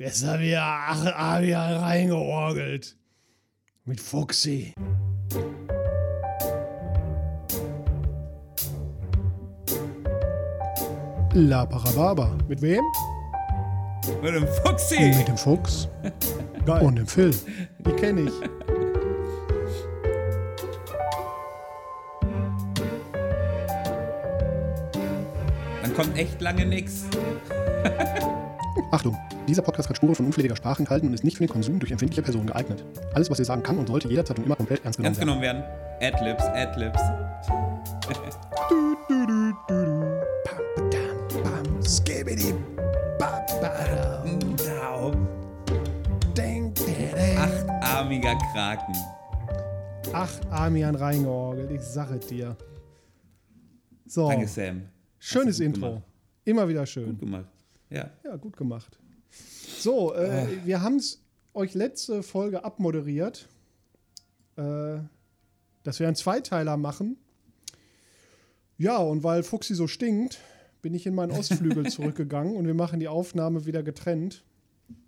Jetzt haben wir Avian reingeorgelt. Mit Fuxi. La Parababa. Mit wem? Mit dem Fuxi. Mit dem Fuchs. Geil. Und dem Phil. Die kenne ich. Dann kommt echt lange nix. Achtung, dieser Podcast hat Spuren von unflätiger Sprache enthalten und ist nicht für den Konsum durch empfindliche Personen geeignet. Alles, was ihr sagen kann und sollte, jederzeit und immer komplett ernst genommen Ernst genommen werden. Adlibs, Adlibs. Du, du, du, du, du. Pam, badam, bam, skibidi, ba, badam. Ding, ding, ding. Achtarmiger Kraken. Ach, Armian reingeorgelt, ich sag es dir. So, Danke, Sam. schönes Intro. gemacht. Immer wieder schön. Gut gemacht. Ja. Ja, gut gemacht. So, äh, wir haben es euch letzte Folge abmoderiert, äh, dass wir einen Zweiteiler machen. Ja, und weil Fuxi so stinkt, bin ich in meinen Ostflügel zurückgegangen und wir machen die Aufnahme wieder getrennt.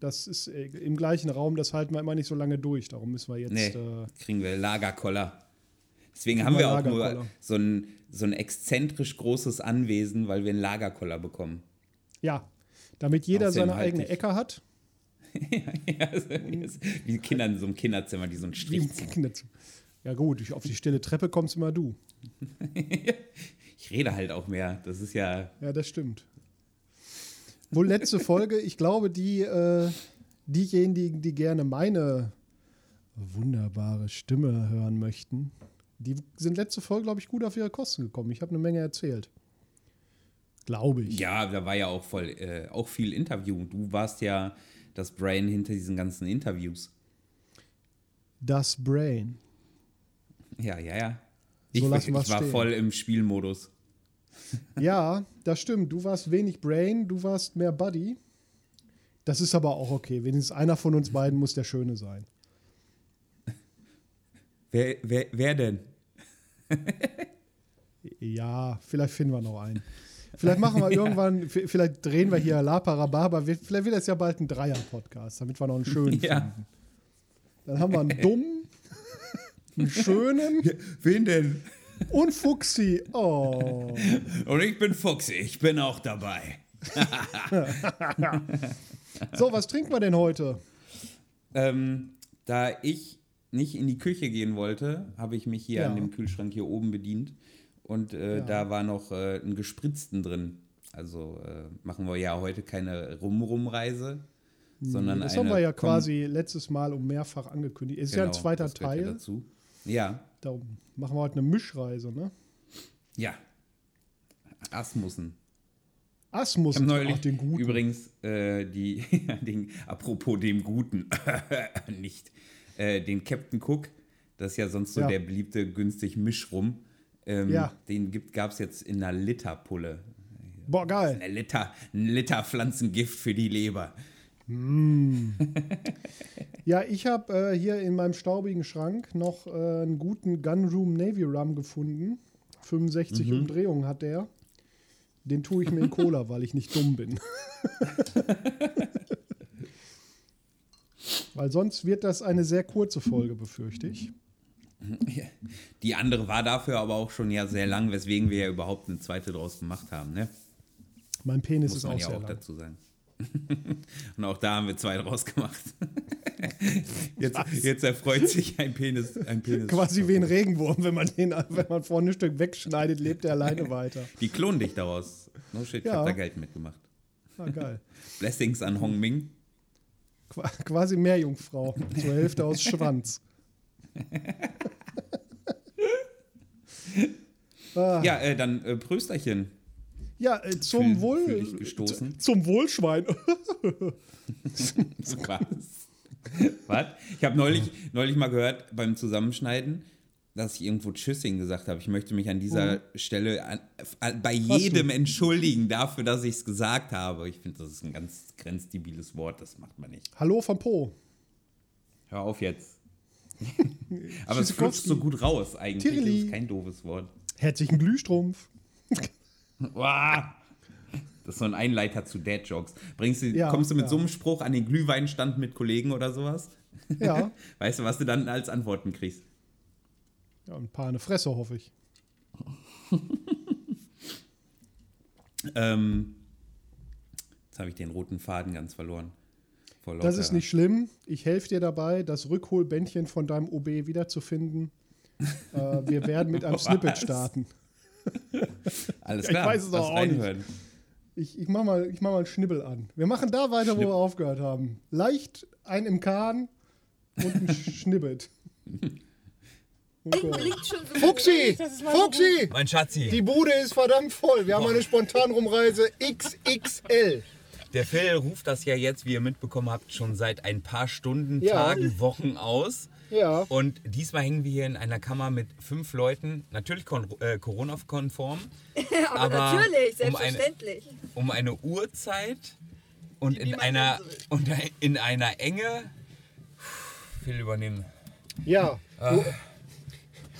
Das ist äh, im gleichen Raum, das halten wir immer nicht so lange durch. Darum müssen wir jetzt. Nee, Äh, kriegen wir Lagerkoller. Deswegen haben wir auch nur so ein, so ein exzentrisch großes Anwesen, weil wir einen Lagerkoller bekommen. ja, damit jeder Außerdem seine halt eigene. Ecke hat. ja, also, wie Kinder in so einem Kinderzimmer, die so einen Strich ziehen. Ja, gut, ich- auf die stille Treppe kommst immer du. Ich rede halt auch mehr. Das ist ja. Ja, das stimmt. Wohl letzte Folge, ich glaube, die, äh, diejenigen, die gerne meine wunderbare Stimme hören möchten, die sind letzte Folge, glaube ich, gut auf ihre Kosten gekommen. Ich habe eine Menge erzählt. Glaube ich. Ja, da war ja auch voll, äh, auch viel Interview. Du warst ja das Brain hinter diesen ganzen Interviews. Das Brain. Ja, ja, ja. So Ich, lassen ich wir's war stehen. voll im Spielmodus. Ja, das stimmt. Du warst wenig Brain, du warst mehr Buddy. Das ist aber auch okay. Wenigstens einer von uns beiden muss der Schöne sein. Wer, wer, wer denn? Ja, vielleicht finden wir noch einen. Vielleicht machen wir irgendwann, vielleicht drehen wir hier La Parababa, vielleicht wird das ja bald ein Dreier-Podcast, damit wir noch einen schönen Ja. finden. Dann haben wir einen dummen, einen schönen Wen denn? und Fuchsi. Oh. Und ich bin Fuchsi, ich bin auch dabei. So, was trinken wir denn heute? Ähm, da ich nicht in die Küche gehen wollte, habe ich mich hier Ja. an dem Kühlschrank hier oben bedient. Und äh, Ja. da war noch äh, ein Gespritzten drin. Also äh, machen wir ja heute keine Rum-Rum-Reise, sondern Das eine. haben wir ja kom- quasi letztes Mal um mehrfach angekündigt. Ist ja ein Genau, zweiter das gehört ja Teil. dazu. Ja, Darum machen wir heute eine Mischreise, ne? ja. Asmussen. Asmus, Ich habe neulich auch den guten. übrigens äh, die, den, apropos dem Guten, nicht, äh, den Captain Cook, das ist ja sonst so Ja. der beliebte günstig Mischrum. Ähm, Ja. Den gab es jetzt in einer Literpulle. Boah, geil. Eine Liter, ein Liter Pflanzengift für die Leber. Ja, ich habe äh, hier in meinem staubigen Schrank noch äh, einen guten Gunroom Navy Rum gefunden. 65 Mhm. Umdrehungen hat der. Den tue ich mir in Cola, weil ich nicht dumm bin. weil sonst wird das eine sehr kurze Folge, befürchte ich. Die andere war dafür aber auch schon ja sehr lang, weswegen wir ja überhaupt eine zweite draus gemacht haben. Ne? Mein Penis Muss ist man auch ja sehr auch lang. dazu sagen. Und auch da haben wir zwei draus gemacht. Jetzt, jetzt erfreut sich ein Penis. Ein Penis Quasi wie ein Regenwurm, wenn man den, wenn man vorne ein Stück wegschneidet, lebt er alleine weiter. Die klonen dich daraus. No shit, ich Ja. hab da Geld mitgemacht. Ah, geil. Blessings an Hong Ming. Qua- Quasi Meerjungfrau. Zur Hälfte aus Schwanz. Ah, Ja, äh, dann äh, Prösterchen. Ja, äh, zum Fühl- Wohl. fühl dich gestoßen. Zum Wohlschwein. Was? Was? Ich habe neulich, neulich mal gehört beim Zusammenschneiden, dass ich irgendwo Tschüssing gesagt habe. Ich möchte mich an dieser Stelle an, an, bei jedem entschuldigen dafür, dass ich es gesagt habe. Ich finde, das ist ein ganz grenzdebiles Wort. Das macht man nicht. Hallo vom Po. Hör auf jetzt. Aber es flutscht so gut raus eigentlich. Tirili. Das ist kein doofes Wort. Herzlichen Glühstrumpf. Das ist so ein Einleiter zu Dad-Jokes. Bringst du, Ja, kommst du mit ja. so einem Spruch an den Glühweinstand mit Kollegen oder sowas? Ja. Weißt du, was du dann als Antworten kriegst? ja, ein paar eine Fresse, hoffe ich. Ähm, jetzt habe ich den roten Faden ganz verloren. Das ist nicht schlimm. Ich helfe dir dabei, das Rückholbändchen von deinem OB wiederzufinden. äh, wir werden mit einem Was? Snippet starten. Alles Ich klar. weiß es doch auch nicht. Ich, ich mache mal, ich mach mal einen Schnibbel an. Wir machen da weiter, wo Schnipp. wir aufgehört haben. Leicht ein im Kahn und ein Schnibbet. Okay. Fuchsi! Fuchsi! Mein Schatzi, Die Bude ist verdammt voll. Wir haben eine Spontanrumreise XXL. Der Phil ruft das ja jetzt, wie ihr mitbekommen habt, schon seit ein paar Stunden, Ja. Tagen, Wochen aus. Ja. Und diesmal hängen wir hier in einer Kammer mit fünf Leuten, natürlich äh, Corona-konform, Aber, Aber natürlich, um eine- selbstverständlich. um eine Uhrzeit und in einer, und in einer Enge. Phil übernehmen. Ja. Du,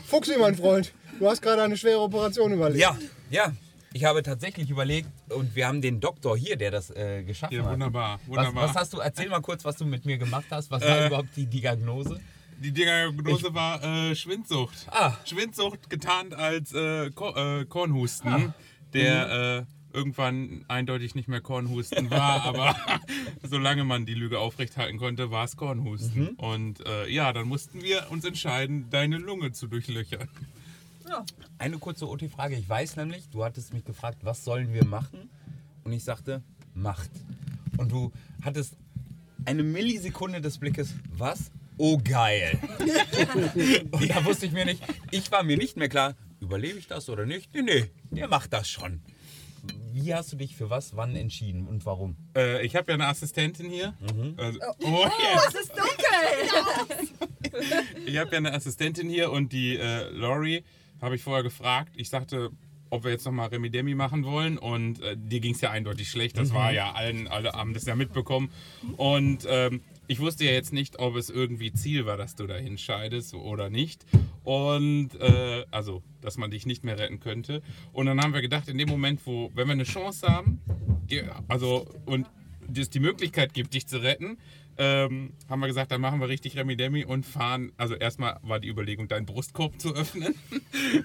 Fuchsi, mein Freund, du hast gerade eine schwere Operation überlebt. Ja, ja. Ich habe tatsächlich überlegt und wir haben den Doktor hier, der das äh, geschaffen Ja, hat. wunderbar, wunderbar. was hast du? Erzähl mal kurz, was du mit mir gemacht hast. Was war Äh, überhaupt die Diagnose? Die Diagnose war äh, Schwindsucht. Ah. Schwindsucht getarnt als äh, Ko äh, Kornhusten, der äh, irgendwann eindeutig nicht mehr Kornhusten war, aber solange man die Lüge aufrechthalten konnte, war es Kornhusten. Und äh, ja, dann mussten wir uns entscheiden, deine Lunge zu durchlöchern. Eine kurze OT-Frage. Ich weiß nämlich, du hattest mich gefragt, was sollen wir machen? Und ich sagte, macht. Und du hattest eine Millisekunde des Blickes, was? Oh geil. Und da wusste ich mir nicht, ich war mir nicht mehr klar, überlebe ich das oder nicht? Nee, nee, der macht das schon. Wie hast du dich für was, wann entschieden und warum? Äh, ich habe ja eine Assistentin hier. Also, oh, Es ist dunkel! Ich habe ja eine Assistentin hier und die äh, Lori habe ich vorher gefragt. Ich sagte, ob wir jetzt nochmal Remi Demi machen wollen und äh, dir ging es ja eindeutig schlecht. Das war ja allen, alle haben das ja mitbekommen. Und ähm, ich wusste ja jetzt nicht, ob es irgendwie Ziel war, dass du da hinscheidest oder nicht. Und äh, also, dass man dich nicht mehr retten könnte. Und dann haben wir gedacht, in dem Moment, wo, wenn wir eine Chance haben, also und es die Möglichkeit gibt, dich zu retten, ähm, haben wir gesagt, dann machen wir richtig Remi Demi und fahren. Also erstmal war die Überlegung, deinen Brustkorb zu öffnen.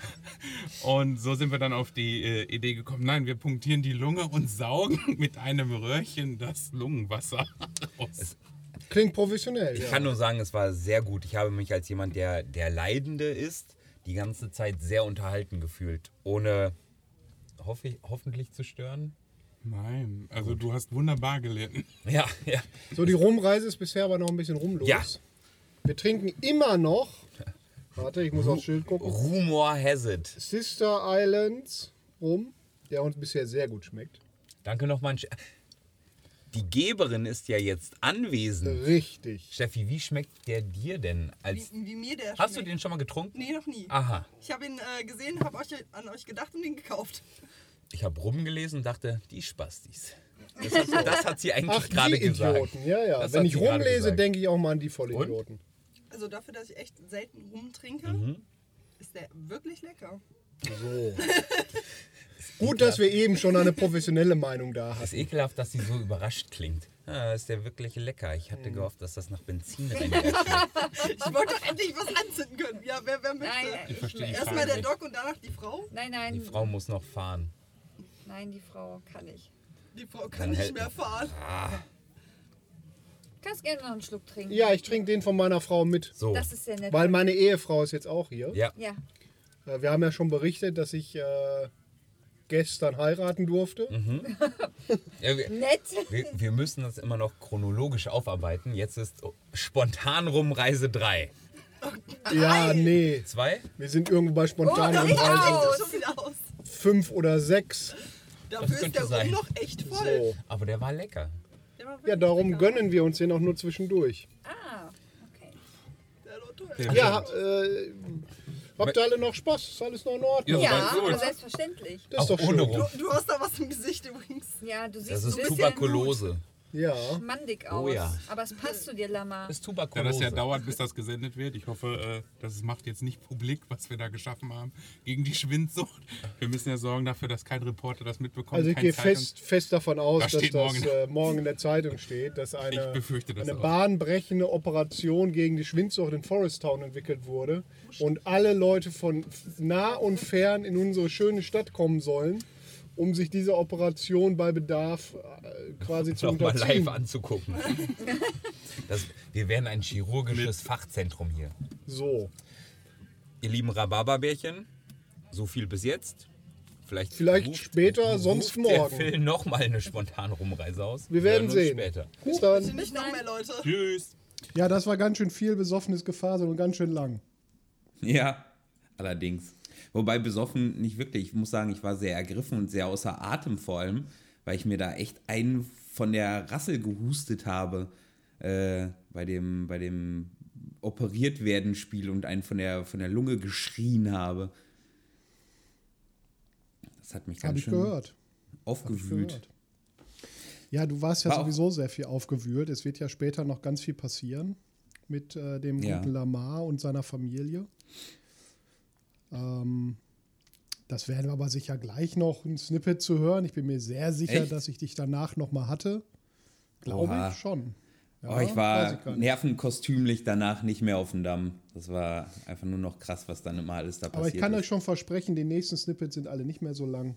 und so sind wir dann auf die äh, Idee gekommen, nein, wir punktieren die Lunge und saugen mit einem Röhrchen das Lungenwasser raus. Klingt professionell. Ich Ja. kann nur sagen, es war sehr gut. Ich habe mich als jemand, der der Leidende ist, die ganze Zeit sehr unterhalten gefühlt, ohne hoffe ich, hoffentlich zu stören. Nein, also du hast wunderbar gelitten. Ja, ja. So, die Rumreise ist bisher aber noch ein bisschen rumlos. Ja. Wir trinken immer noch. Warte, ich muss aufs Schild gucken. Rumor has it. Sister Islands Rum, der uns bisher sehr gut schmeckt. Danke nochmal. Die Geberin ist ja jetzt anwesend. Richtig. Steffi, wie schmeckt der dir denn? Als Wie, wie mir der Hast du schmeckt. den schon mal getrunken? Nee, noch nie. Aha. Ich habe ihn äh, gesehen, habe euch an euch gedacht und ihn gekauft. Ich habe rumgelesen und dachte, die Spastis. Das hat, das hat sie eigentlich Ach, gerade gesagt. Idioten. Ja, ja. Das Wenn ich rumlese, denke ich auch mal an die Vollidioten. Also dafür, dass ich echt selten rumtrinke, Mhm. ist der wirklich lecker. So. Gut, dass wir eben schon eine professionelle Meinung da Es hatten. ist ekelhaft, dass sie so überrascht klingt. Ah, ist der wirklich lecker. Ich hatte gehofft, dass das nach Benzin schmeckt. Ich wollte doch endlich was anzünden können. Ja, wer, wer möchte? Nein, Ich verstehe Erstmal der. Doc und danach die Frau. Nein, nein. Die Frau muss noch fahren. Nein, die Frau kann nicht. Die Frau kann Dann nicht hält- mehr fahren. Du kannst gerne noch einen Schluck trinken. Ja, ich trinke den von meiner Frau mit. So. Das ist sehr nett. Weil meine Ehefrau ist jetzt auch hier. Ja. ja. Äh, Wir haben ja schon berichtet, dass ich äh, gestern heiraten durfte. ja wir, Nett. wir, wir müssen das immer noch chronologisch aufarbeiten. Jetzt ist spontan rum Reise 3. Ja, nee. 2? Wir sind irgendwo bei spontan Oh, um schon wieder aus. fünf oder sechs. Dafür ist könnte der sein. Rum noch echt voll. So. Aber der war lecker. Der war Ja, darum lecker. gönnen wir uns den auch nur zwischendurch. Ah, okay. Der. Ja, äh, habt ihr alle noch Spaß? Ist alles noch in Ordnung? Ja, Ja, selbstverständlich. Das ist Auch doch ohne schön. Du, du hast da was im Gesicht übrigens. Ja, du siehst Das ist Tuberkulose. Ja. schmandig aus. Oh ja. Aber es passt zu dir, Lama. Das ist Da Tuberkulose. das ja dauert, bis das gesendet wird. Ich hoffe, äh, das macht jetzt nicht publik, was wir da geschaffen haben gegen die Schwindsucht. Wir müssen ja sorgen dafür, dass kein Reporter das mitbekommt. Also ich gehe fest, fest davon aus, Das dass steht das morgen. äh, morgen in der Zeitung steht, dass Ich eine, befürchte das eine bahnbrechende Operation gegen die Schwindsucht in Forest Town entwickelt wurde und alle Leute von nah und fern in unsere schöne Stadt kommen sollen, um sich diese Operation bei Bedarf äh, quasi zu noch mal unterziehen. live anzugucken. Das, wir werden ein chirurgisches Fachzentrum hier. So, Ihr lieben Rhabarberbärchen, so viel bis jetzt. Vielleicht, Vielleicht später, sonst morgen. Der Phil noch mal eine spontane Rumreise aus. wir werden sehen. Später. Bis dann. Nicht noch mehr Leute. Tschüss. Ja, das war ganz schön viel besoffenes Gefasel und ganz schön lang. Ja, allerdings. Wobei besoffen nicht wirklich. Ich muss sagen, ich war sehr ergriffen und sehr außer Atem vor allem, weil ich mir da echt einen von der Rassel gehustet habe äh, bei dem, bei dem operiert werden Spiel und einen von der, von der Lunge geschrien habe. Das hat mich ganz ich schön gehört. Hab ich aufgewühlt. gehört. Ja, du warst ja War sowieso sehr viel aufgewühlt. Es wird ja später noch ganz viel passieren mit äh, dem Ja. guten Lamar und seiner Familie. Ähm, das werden wir aber sicher gleich noch ein Snippet zu hören. Ich bin mir sehr sicher, Echt? dass ich dich danach noch mal hatte. Glaube Oha. ich schon. Ja, oh, ich war ich nervenkostümlich danach nicht mehr auf dem Damm. Das war einfach nur noch krass, was dann immer alles da Aber passiert ich kann ist. euch schon versprechen, die nächsten Snippets sind alle nicht mehr so lang.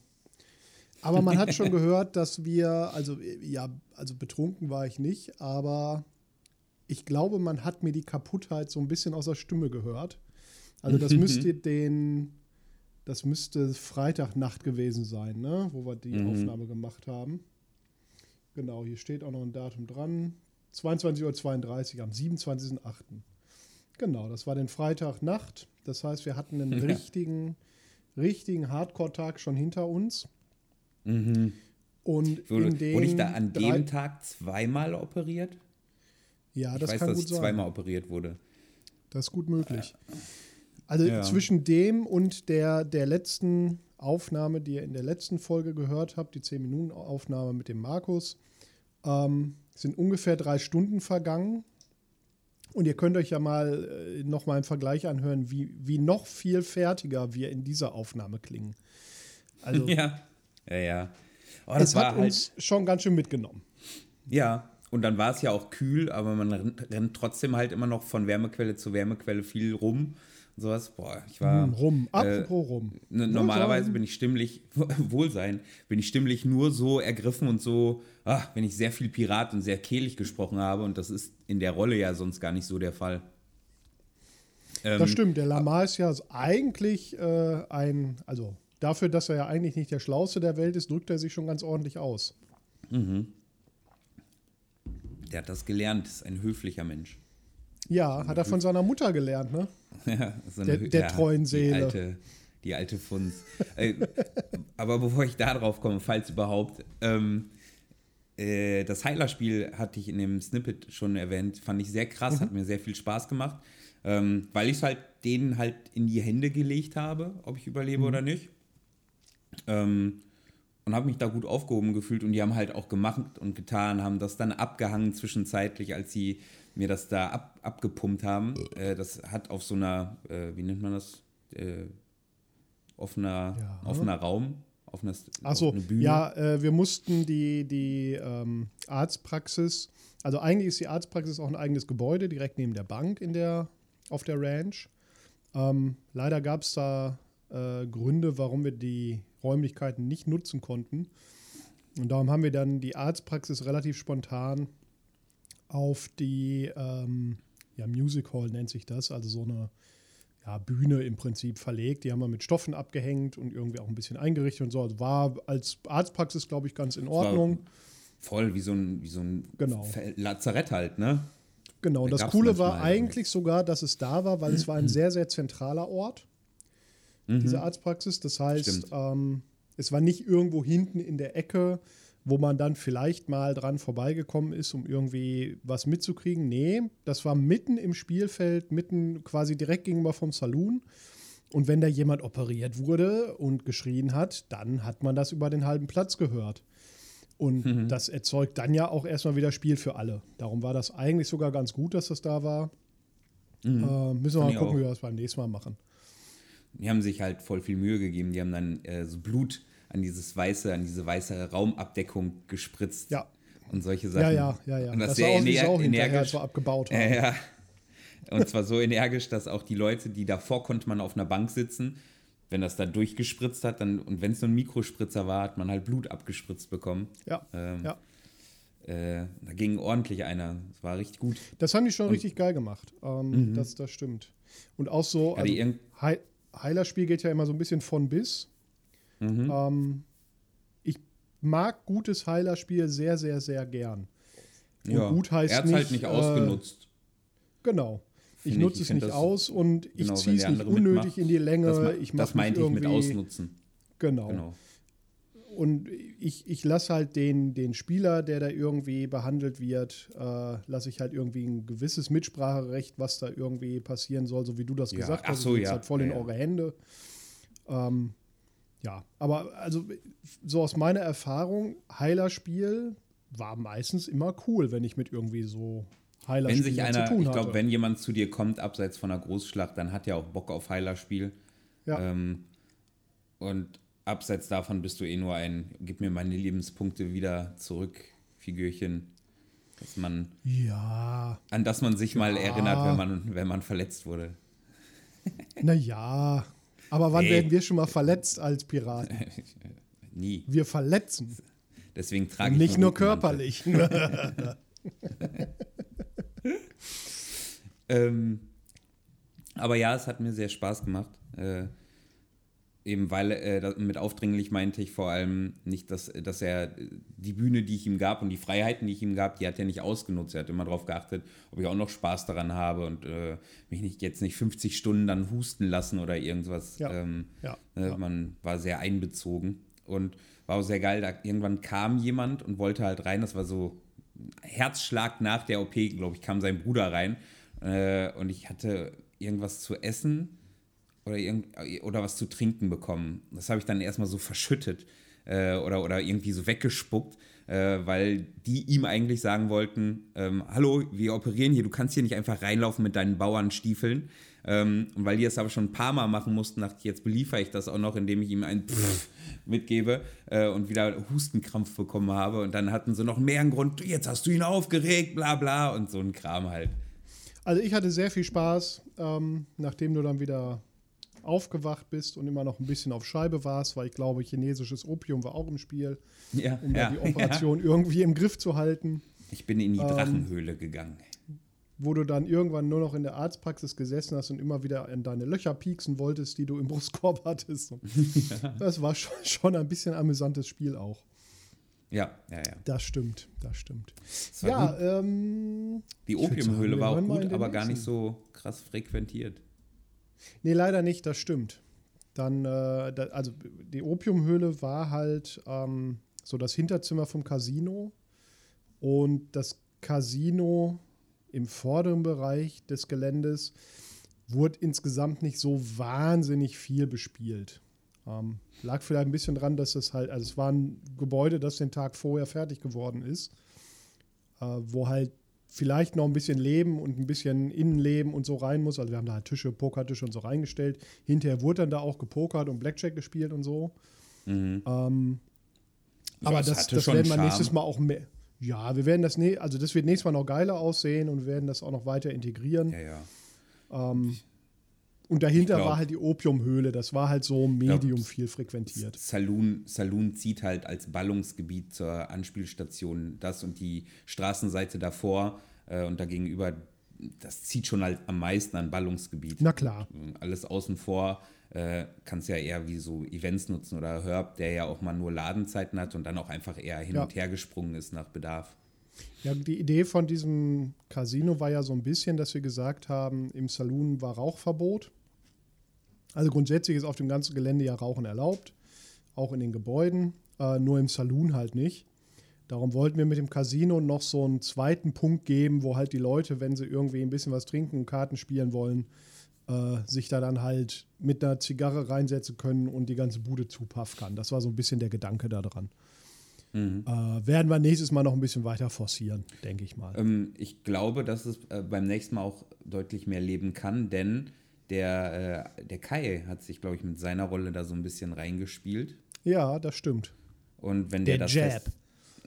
Aber man hat schon gehört, dass wir, also ja, also betrunken war ich nicht, aber ich glaube, man hat mir die Kaputtheit so ein bisschen aus der Stimme gehört. Also das müsste den, das müsste Freitagnacht gewesen sein, ne, wo wir die Aufnahme gemacht haben. Genau, hier steht auch noch ein Datum dran. 22.32 Uhr am 27.08. Genau, das war den Freitagnacht. Das heißt, wir hatten einen richtigen, richtigen Hardcore-Tag schon hinter uns. Und Wurde, in den wurde ich da an dem Tag zweimal operiert? Ja, Ich das weiß, kann dass gut ich sein. zweimal operiert wurde. Das ist gut möglich. Also Ja. zwischen dem und der, der letzten Aufnahme, die ihr in der letzten Folge gehört habt, die 10-Minuten-Aufnahme mit dem Markus, ähm, sind ungefähr drei Stunden vergangen. Und ihr könnt euch ja mal äh, noch mal im Vergleich anhören, wie, wie noch viel fertiger wir in dieser Aufnahme klingen. Also Ja, ja, ja. Oh, das es war hat halt, uns schon ganz schön mitgenommen. ja. Und dann war es ja auch kühl, aber man rennt, rennt trotzdem halt immer noch von Wärmequelle zu Wärmequelle viel rum und sowas. Boah, ich war. Hm, rum, äh, apropos rum. Ne, normalerweise bin ich stimmlich, Wohlsein, bin ich stimmlich nur so ergriffen und so, ah, wenn ich sehr viel Pirat und sehr kehlig gesprochen habe und das ist in der Rolle ja sonst gar nicht so der Fall. Ähm, Das stimmt, der Lamar ist ja eigentlich äh, ein, also dafür, dass er ja eigentlich nicht der Schlauste der Welt ist, drückt er sich schon ganz ordentlich aus. Der hat das gelernt, ist ein höflicher Mensch. Ja, hat er von seiner Mutter gelernt, ne? Ja, so Der- der treuen Seele. Die alte, die alte Funz. aber bevor ich da drauf komme, falls überhaupt, ähm, äh, das Heilerspiel hatte ich in dem Snippet schon erwähnt, fand ich sehr krass, Mhm. hat mir sehr viel Spaß gemacht, ähm, weil ich es halt denen halt in die Hände gelegt habe, ob ich Mhm. überlebe oder nicht. Ähm, und habe mich da gut aufgehoben gefühlt und die haben halt auch gemacht und getan, haben das dann abgehangen zwischenzeitlich, als sie mir das da ab, abgepumpt haben. Äh, das hat auf so einer, äh, wie nennt man das? Äh, offener, Ja. offener Raum, offener, Achso, offene Bühne. ja, äh, wir mussten die, die ähm, Arztpraxis, also eigentlich ist die Arztpraxis auch ein eigenes Gebäude, direkt neben der Bank in der, auf der Ranch. Ähm, leider gab es da äh, Gründe, warum wir die Räumlichkeiten nicht nutzen konnten. Und darum haben wir dann die Arztpraxis relativ spontan auf die ähm, ja, Music Hall nennt sich das, also so eine ja, Bühne im Prinzip verlegt. Die haben wir mit Stoffen abgehängt und irgendwie auch ein bisschen eingerichtet und so. Also war als Arztpraxis, glaube ich, ganz in Ordnung. Voll wie so ein, wie so ein Genau. Lazarett halt, ne? Genau, und Da das Coole war eigentlich sogar, dass es da war, weil es war ein sehr, sehr zentraler Ort, diese Arztpraxis. Das heißt, Mhm. Ähm, es war nicht irgendwo hinten in der Ecke, wo man dann vielleicht mal dran vorbeigekommen ist, um irgendwie was mitzukriegen. Nee, das war mitten im Spielfeld, mitten quasi direkt gegenüber vom Saloon. Und wenn da jemand operiert wurde und geschrien hat, dann hat man das über den halben Platz gehört. Und Mhm. das erzeugt dann ja auch erstmal wieder Spiel für alle. Darum war das eigentlich sogar ganz gut, dass das da war. Äh, müssen wir Mhm. Fand mal gucken, auch. wie wir das beim nächsten Mal machen. Die haben sich halt voll viel Mühe gegeben. Die haben dann äh, so Blut an dieses weiße, an diese weiße Raumabdeckung gespritzt. Ja. Und solche Sachen. Ja, ja, ja, ja. Und das, das war auch ener als energisch. wir abgebaut haben. Ja, ja. Und zwar so energisch, dass auch die Leute, die davor konnte man auf einer Bank sitzen, wenn das da durchgespritzt hat, dann, und wenn es nur ein Mikrospritzer war, hat man halt Blut abgespritzt bekommen. Ja, Ähm, ja. Äh, da ging ordentlich einer. Das war richtig gut. Das haben die schon richtig geil gemacht. Ähm, das, das stimmt. Und auch so, also, Heilerspiel geht ja immer so ein bisschen von bis. Mhm. Ähm, ich mag gutes Heilerspiel sehr, sehr, sehr gern. Und gut heißt er hat es halt nicht, äh, ausgenutzt. Genau. Ich Find ich- nutze ich es nicht aus und ich genau, ziehe es nicht unnötig mitmacht, in die Länge. das, ma- ich das meinte ich mit ausnutzen. Genau. Genau. Und ich, ich lasse halt den, den Spieler, der da irgendwie behandelt wird, äh, lasse ich halt irgendwie ein gewisses Mitspracherecht, was da irgendwie passieren soll, so wie du das Ja, gesagt ach hast. so, Es liegt ja. halt voll in Ja, ja. eure Hände. Ähm, ja, aber also so aus meiner Erfahrung, Heilerspiel war meistens immer cool, wenn ich mit irgendwie so Wenn Heilerspielen sich zu einer, tun ich hatte. glaube, wenn jemand zu dir kommt, abseits von einer Großschlacht, dann hat er auch Bock auf Heilerspiel. ja. Ähm, und abseits davon bist du eh nur ein, gib mir meine Lebenspunkte wieder zurück, Figürchen. Dass man, ja, an das man sich mal Ja. erinnert, wenn man, wenn man verletzt wurde. naja. Aber wann Nee. werden wir schon mal verletzt als Piraten? Nie. Wir verletzen. Deswegen trage ich Nicht nur körperlich. Ähm, aber ja, es hat mir sehr Spaß gemacht. Äh, eben weil äh, mit aufdringlich meinte ich vor allem nicht, dass, dass er äh, die Bühne, die ich ihm gab und die Freiheiten, die ich ihm gab, die hat er nicht ausgenutzt. Er hat immer darauf geachtet, ob ich auch noch Spaß daran habe und äh, mich nicht jetzt nicht 50 Stunden dann husten lassen oder irgendwas. Ja. Ähm, Ja, ja. Man war sehr einbezogen und war auch sehr geil. Da irgendwann kam jemand und wollte halt rein. Das war so Herzschlag nach der OP, glaube ich, kam sein Bruder rein äh, und ich hatte irgendwas zu essen oder, irgend, oder was zu trinken bekommen. Das habe ich dann erstmal so verschüttet äh, oder, oder irgendwie so weggespuckt, äh, weil die ihm eigentlich sagen wollten, ähm, hallo, wir operieren hier, du kannst hier nicht einfach reinlaufen mit deinen Bauernstiefeln. Ähm, und weil die das aber schon ein paar Mal machen mussten, dachte ich, jetzt beliefere ich das auch noch, indem ich ihm ein Pfff mitgebe äh, und wieder Hustenkrampf bekommen habe. Und dann hatten sie noch mehr einen Grund, jetzt hast du ihn aufgeregt, bla bla und so ein Kram halt. Also ich hatte sehr viel Spaß, ähm, nachdem du dann wieder aufgewacht bist und immer noch ein bisschen auf Scheibe warst, weil ich glaube, chinesisches Opium war auch im Spiel, Ja, um ja, da die Operation irgendwie im Griff zu halten. Ja. Ich bin in die Ähm, Drachenhöhle gegangen. Wo du dann irgendwann nur noch in der Arztpraxis gesessen hast und immer wieder in deine Löcher pieksen wolltest, die du im Brustkorb hattest. Das war schon, ein bisschen amüsantes Spiel auch. Ja, ja, ja. Das stimmt, das stimmt. Das Ja, ähm, Die Opiumhöhle war auch gut, aber gar nicht so krass frequentiert. Nee, leider nicht, das stimmt. Dann, äh, da, also die Opiumhöhle war halt ähm, so das Hinterzimmer vom Casino und das Casino im vorderen Bereich des Geländes wurde insgesamt nicht so wahnsinnig viel bespielt. Ähm, lag vielleicht ein bisschen dran, dass es halt, also es war ein Gebäude, das den Tag vorher fertig geworden ist, äh, wo halt vielleicht noch ein bisschen Leben und ein bisschen Innenleben und so rein muss. Also wir haben da halt Tische, Pokertische und so reingestellt. Hinterher wurde dann da auch gepokert und Blackjack gespielt und so. Ähm, aber es das, das schon werden wir Charme. nächstes Mal auch mehr. Ja, wir werden das, ne also das wird nächstes Mal noch geiler aussehen und wir werden das auch noch weiter integrieren. Ja, ja. Und dahinter glaub- war halt die Opiumhöhle, das war halt so Medium glaub, viel frequentiert. Saloon, Saloon zieht halt als Ballungsgebiet zur Anspielstation das und die Straßenseite davor äh, und dagegenüber, das zieht schon halt am meisten an Ballungsgebiet. Na klar. Alles außen vor äh, kannst ja eher wie so Events nutzen oder Herb, der ja auch mal nur Ladenzeiten hat und dann auch einfach eher hin Ja. und her gesprungen ist nach Bedarf. Ja, die Idee von diesem Casino war ja so ein bisschen, dass wir gesagt haben, im Saloon war Rauchverbot. Also grundsätzlich ist auf dem ganzen Gelände ja Rauchen erlaubt, auch in den Gebäuden, äh, nur im Saloon halt nicht. Darum wollten wir mit dem Casino noch so einen zweiten Punkt geben, wo halt die Leute, wenn sie irgendwie ein bisschen was trinken und Karten spielen wollen, äh, sich da dann halt mit einer Zigarre reinsetzen können und die ganze Bude zupaffen kann. Das war so ein bisschen der Gedanke da dran. Äh, werden wir nächstes Mal noch ein bisschen weiter forcieren, denke ich mal. Ähm, ich glaube, dass es äh, beim nächsten Mal auch deutlich mehr leben kann, denn der, äh, der Kai hat sich, glaube ich, mit seiner Rolle da so ein bisschen reingespielt. Ja, das stimmt. Und wenn der, Der das Jab. fest,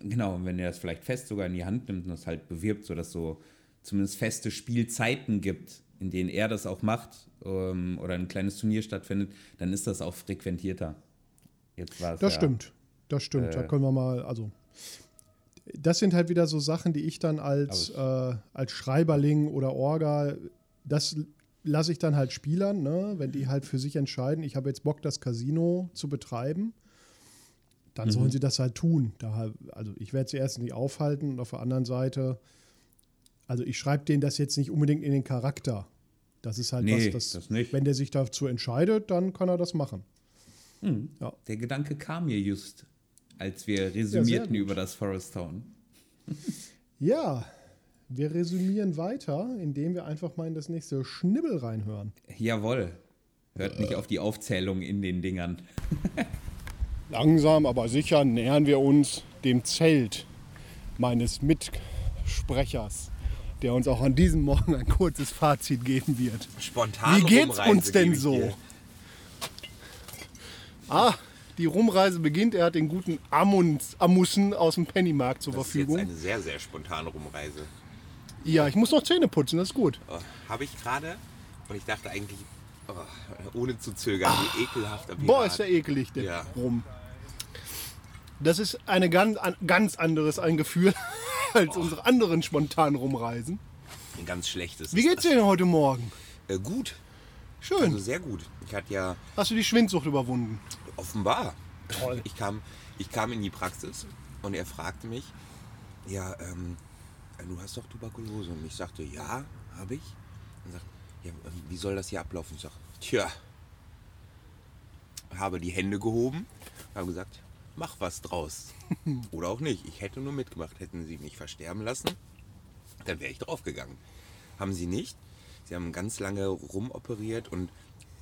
genau, und wenn der das vielleicht fest sogar in die Hand nimmt und das halt bewirbt, sodass so zumindest feste Spielzeiten gibt, in denen er das auch macht ähm, oder ein kleines Turnier stattfindet, dann ist das auch frequentierter. Jetzt war es Das ja, stimmt. Das stimmt. da können wir mal, also. Das sind halt wieder so Sachen, die ich dann als, äh, als Schreiberling oder Orga, das lasse ich dann halt Spielern, ne? wenn die halt für sich entscheiden, ich habe jetzt Bock, das Casino zu betreiben, dann sollen sie das halt tun. Da, also ich werde sie erst nicht aufhalten und auf der anderen Seite, also ich schreibe denen das jetzt nicht unbedingt in den Charakter. Das ist halt Nee, was, das, das nicht. wenn der sich dazu entscheidet, dann kann er das machen. Der Gedanke kam mir just, als wir resümierten gut. über das Forest Town. Ja, wir resümieren weiter, indem wir einfach mal in das nächste Schnibbel reinhören. Jawohl. Hört nicht auf die Aufzählung in den Dingern. Langsam, aber sicher nähern wir uns dem Zelt meines Mitsprechers, der uns auch an diesem Morgen ein kurzes Fazit geben wird. Spontan Wie geht's Rumreise uns denn so? Ah, die Rumreise beginnt. Er hat den guten Amunds, Amussen aus dem Pennymarkt zur Das ist Verfügung. jetzt eine sehr, sehr spontane Rumreise. Ja, ich muss noch Zähne putzen, das ist gut. Oh, Habe ich gerade. Und ich dachte eigentlich, oh, ohne zu zögern, wie ekelhaft. aber wie Boah, ist der ekelig, der Ja. Rum. Das ist eine ganz, an, ganz anderes ein Gefühl als unsere anderen spontanen Rumreisen. Ein ganz schlechtes. Wie geht's dir denn heute Morgen? Äh, gut. Schön. Also sehr gut. Ich hatte ja Hast du die Schwindsucht überwunden? offenbar. Toll. Ich kam, ich kam in die Praxis und er fragte mich, ja, ähm, du hast doch Tuberkulose. Und ich sagte, ja, habe ich. Und sagt, ja, ähm, wie soll das hier ablaufen? Ich sag, tja, habe die Hände gehoben, habe gesagt, mach was draus. Oder auch nicht. Ich hätte nur mitgemacht. Hätten sie mich versterben lassen, dann wäre ich draufgegangen. Haben sie nicht. Sie haben ganz lange rumoperiert und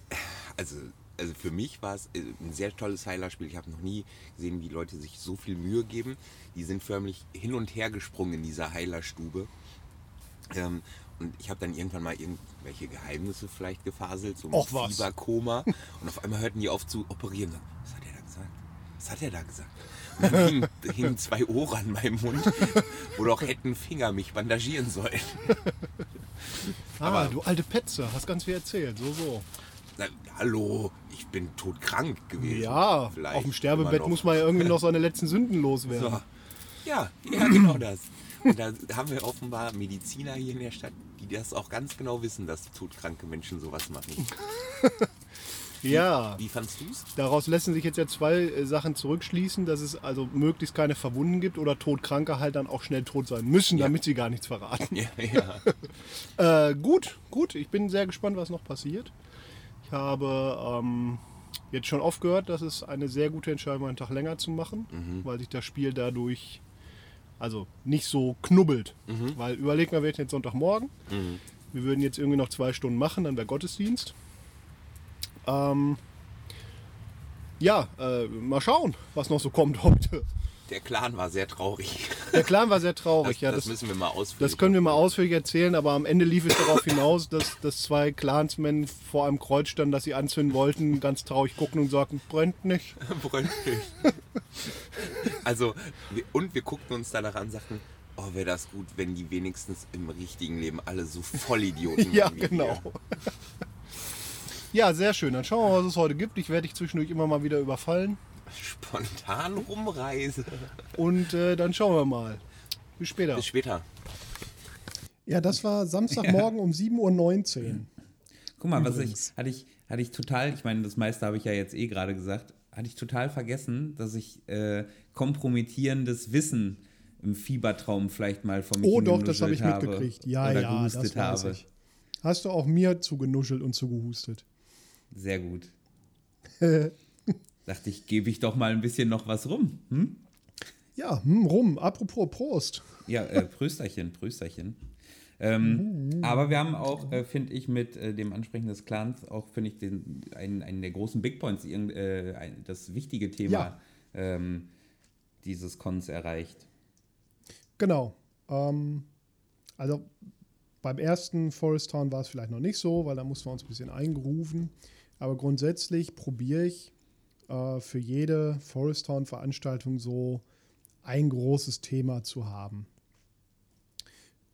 äh, also, also für mich war es äh, ein sehr tolles Heilerspiel. Ich habe noch nie gesehen, wie Leute sich so viel Mühe geben. Die sind förmlich hin und her gesprungen in dieser Heilerstube. Ähm, und ich habe dann irgendwann mal irgendwelche Geheimnisse vielleicht gefaselt, so was. Fieberkoma. Und auf einmal hörten die auf zu operieren. Was hat er da gesagt? Was hat er da gesagt? Und dann hingen, hingen zwei Ohren an meinem Mund, wo doch hätten Finger mich bandagieren sollen. Ah, du alte Petze, hast ganz viel erzählt, so, so. Na, hallo, ich bin todkrank gewesen. Ja, Vielleicht auf dem Sterbebett muss man ja irgendwie noch seine letzten Sünden loswerden. So. Ja, ja, genau das. Und da haben wir offenbar Mediziner hier in der Stadt, die das auch ganz genau wissen, dass todkranke Menschen sowas machen. Ja, Wie fandst du's? daraus lassen sich jetzt ja zwei äh, Sachen zurückschließen, dass es also möglichst keine Verwunden gibt oder Todkranke halt dann auch schnell tot sein müssen, Ja. damit sie gar nichts verraten. Ja, ja. Äh, gut, gut. Ich bin sehr gespannt, was noch passiert. Ich habe ähm, jetzt schon oft gehört, dass es eine sehr gute Entscheidung war, einen Tag länger zu machen, weil sich das Spiel dadurch also nicht so knubbelt. Weil überleg mal, wir hätten jetzt Sonntagmorgen. Wir würden jetzt irgendwie noch zwei Stunden machen, dann wäre Gottesdienst. Ähm, ja, äh, mal schauen, was noch so kommt heute. Der Clan war sehr traurig. Der Clan war sehr traurig. Das, ja, das das, müssen wir mal ausführen. Das können wir mal ausführlich erzählen, aber am Ende lief es darauf hinaus, dass, dass zwei Clansmen vor einem Kreuz standen, das sie anzünden wollten, ganz traurig gucken und sagten, brennt nicht. Bräunlich. Also, wir, und wir guckten uns danach an und sagten, oh, wäre das gut, wenn die wenigstens im richtigen Leben alle so Vollidioten Ja, waren wie genau. Ja, sehr schön. Dann schauen wir mal, was es heute gibt. Ich werde dich zwischendurch immer mal wieder überfallen. Spontan Rumreise. Und äh, dann schauen wir mal. Bis später. Bis später. Ja, das war Samstagmorgen um 7.19 Uhr. Guck mal, was ich, Übrigens. hatte ich, hatte ich total, ich meine, das meiste habe ich ja jetzt eh gerade gesagt, hatte ich total vergessen, dass ich äh, kompromittierendes Wissen im Fiebertraum vielleicht mal von mir Oh doch, das habe ich mitgekriegt. Ja, oder ja, das weiß habe. ich. Hast du auch mir zugenuschelt und zugehustet. Sehr gut. Dachte ich, gebe ich doch mal ein bisschen noch was rum. Hm? Ja, hm, rum. Apropos Prost. Ja, äh, Prösterchen, Prösterchen. Ähm, aber wir haben auch, äh, finde ich, mit äh, dem Ansprechen des Clans auch, finde ich, den, einen, einen der großen Big Points, äh, ein, das wichtige Thema Ja. ähm, dieses Cons erreicht. Genau. Ähm, also beim ersten Forest Town war es vielleicht noch nicht so, weil da mussten wir uns ein bisschen eingrooven. Aber grundsätzlich probiere ich äh, für jede Forest Town Veranstaltung so ein großes Thema zu haben.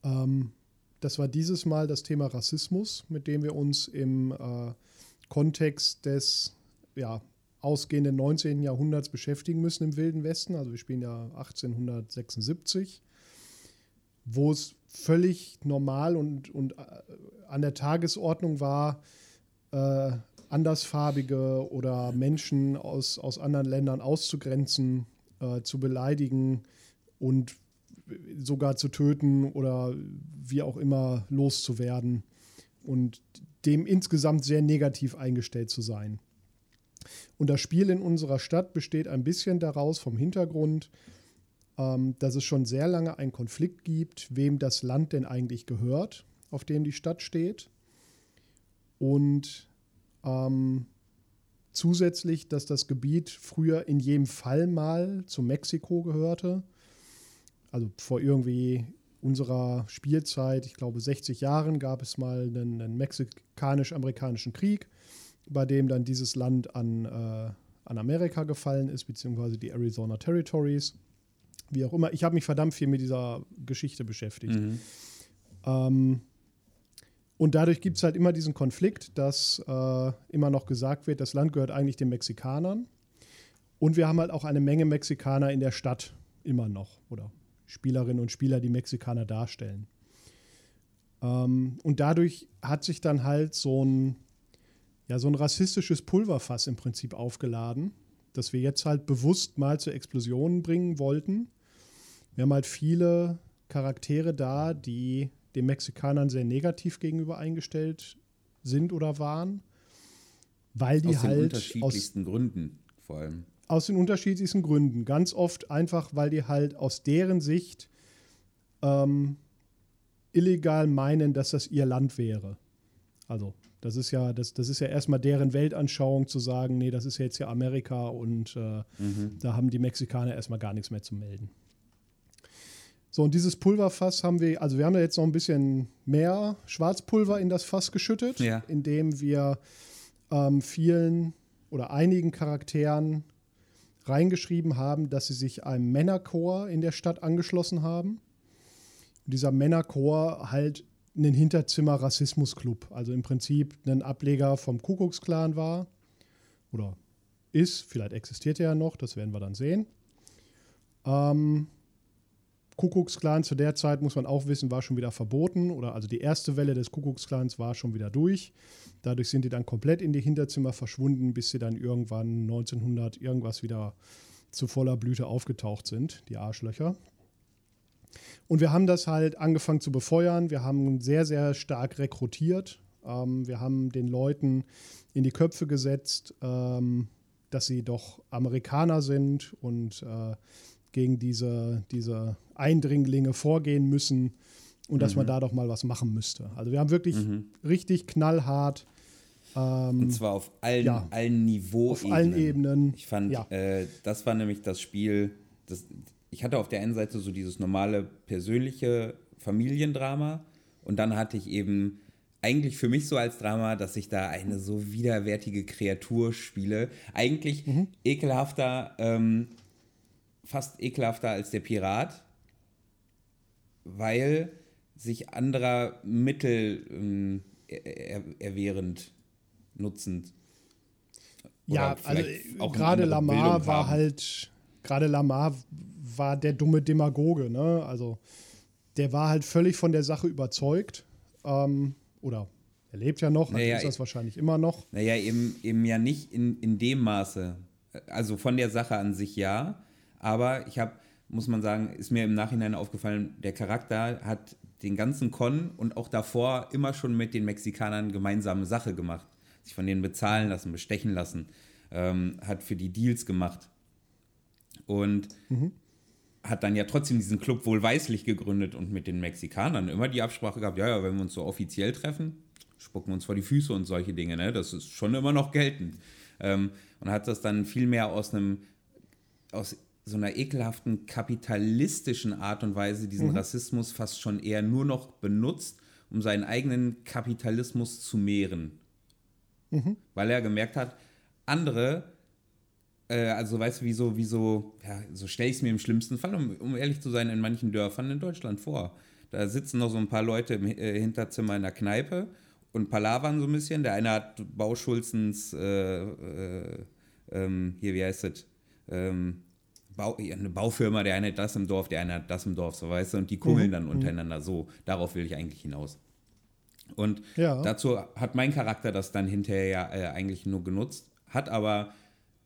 Ähm, das war dieses Mal das Thema Rassismus, mit dem wir uns im äh, Kontext des ja, ausgehenden 19. Jahrhunderts beschäftigen müssen im Wilden Westen. Also wir spielen ja 1876, wo es völlig normal und, und äh, an der Tagesordnung war, äh, andersfarbige oder Menschen aus, aus anderen Ländern auszugrenzen, äh, zu beleidigen und sogar zu töten oder wie auch immer loszuwerden und dem insgesamt sehr negativ eingestellt zu sein. Und das Spiel in unserer Stadt besteht ein bisschen daraus vom Hintergrund, ähm, dass es schon sehr lange einen Konflikt gibt, wem das Land denn eigentlich gehört, auf dem die Stadt steht. Und ähm, zusätzlich, dass das Gebiet früher in jedem Fall mal zu Mexiko gehörte. Also vor irgendwie unserer Spielzeit, ich glaube 60 Jahren, gab es mal einen, einen mexikanisch-amerikanischen Krieg, bei dem dann dieses Land an, äh, an Amerika gefallen ist, beziehungsweise die Arizona Territories. Wie auch immer. Ich habe mich verdammt viel mit dieser Geschichte beschäftigt. Mhm. Ähm, und dadurch gibt es halt immer diesen Konflikt, dass äh, immer noch gesagt wird, das Land gehört eigentlich den Mexikanern. Und wir haben halt auch eine Menge Mexikaner in der Stadt immer noch. Oder Spielerinnen und Spieler, die Mexikaner darstellen. Ähm, und dadurch hat sich dann halt so ein, ja, so ein rassistisches Pulverfass im Prinzip aufgeladen, das wir jetzt halt bewusst mal zur Explosion bringen wollten. Wir haben halt viele Charaktere da, die den Mexikanern sehr negativ gegenüber eingestellt sind oder waren, weil die aus den halt aus, unterschiedlichsten Gründen vor allem. aus den unterschiedlichsten Gründen. Ganz oft einfach, weil die halt aus deren Sicht ähm, illegal meinen, dass das ihr Land wäre. Also, das ist ja, das, das ist ja erstmal deren Weltanschauung zu sagen, nee, das ist jetzt ja Amerika und äh, da haben die Mexikaner erstmal gar nichts mehr zu melden. So, und dieses Pulverfass haben wir, also wir haben da jetzt noch ein bisschen mehr Schwarzpulver in das Fass geschüttet, Ja. indem wir ähm, vielen oder einigen Charakteren reingeschrieben haben, dass sie sich einem Männerchor in der Stadt angeschlossen haben. Und dieser Männerchor halt ein Hinterzimmer-Rassismusclub, also im Prinzip ein Ableger vom Kuckucksklan war oder ist, vielleicht existiert er ja noch, das werden wir dann sehen. Ähm, Kuckucksklan zu der Zeit, muss man auch wissen, war schon wieder verboten. Oder also die erste Welle des Kuckucksklans war schon wieder durch. Dadurch sind die dann komplett in die Hinterzimmer verschwunden, bis sie dann irgendwann 1900 irgendwas wieder zu voller Blüte aufgetaucht sind, die Arschlöcher. Und wir haben das halt angefangen zu befeuern. Wir haben sehr, sehr stark rekrutiert. Ähm, wir haben den Leuten in die Köpfe gesetzt, ähm, dass sie doch Amerikaner sind und äh, gegen diese, diese Eindringlinge vorgehen müssen und dass man da doch mal was machen müsste. Also wir haben wirklich richtig knallhart ähm, Und zwar auf allen, ja. allen Niveaus. auf allen Ebenen. Ich fand, ja. äh, das war nämlich das Spiel, das, ich hatte auf der einen Seite so dieses normale persönliche Familiendrama und dann hatte ich eben eigentlich für mich so als Drama, dass ich da eine so widerwärtige Kreatur spiele. Eigentlich Mhm. ekelhafter, ähm, fast ekelhafter als der Pirat, weil sich anderer Mittel ähm, er, er, erwehrend nutzend. Ja, also gerade Lamar war halt, gerade Lamar war der dumme Demagoge, ne? Also der war halt völlig von der Sache überzeugt. Ähm, oder er lebt ja noch, Naja, ist das ich- wahrscheinlich immer noch. Naja, eben, eben ja nicht in, in dem Maße. Also von der Sache an sich ja, aber ich habe, muss man sagen, ist mir im Nachhinein aufgefallen, der Charakter hat den ganzen Con und auch davor immer schon mit den Mexikanern gemeinsame Sache gemacht. Sich von denen bezahlen lassen, bestechen lassen, ähm, hat für die Deals gemacht. Und hat dann ja trotzdem diesen Club wohlweislich gegründet und mit den Mexikanern immer die Absprache gehabt, ja, ja, wenn wir uns so offiziell treffen, spucken wir uns vor die Füße und solche Dinge, ne? Das ist schon immer noch geltend. Ähm, und hat das dann viel mehr aus einem, aus so einer ekelhaften kapitalistischen Art und Weise diesen Rassismus fast schon eher nur noch benutzt, um seinen eigenen Kapitalismus zu mehren. Weil er gemerkt hat, andere, äh, also weißt du, wie so, wie so, ja, so stelle ich es mir im schlimmsten Fall, um, um ehrlich zu sein, in manchen Dörfern in Deutschland vor. Da sitzen noch so ein paar Leute im äh, Hinterzimmer in der Kneipe und palavern so ein bisschen. Der eine hat Bauschulzens, äh, äh, ähm, hier, wie heißt das? Ähm, Bau, eine Baufirma, der eine hat das im Dorf, der eine hat das im Dorf, so weißt du, und die kummeln dann untereinander. So, darauf will ich eigentlich hinaus. Und Ja. dazu hat mein Charakter das dann hinterher ja äh, eigentlich nur genutzt, hat aber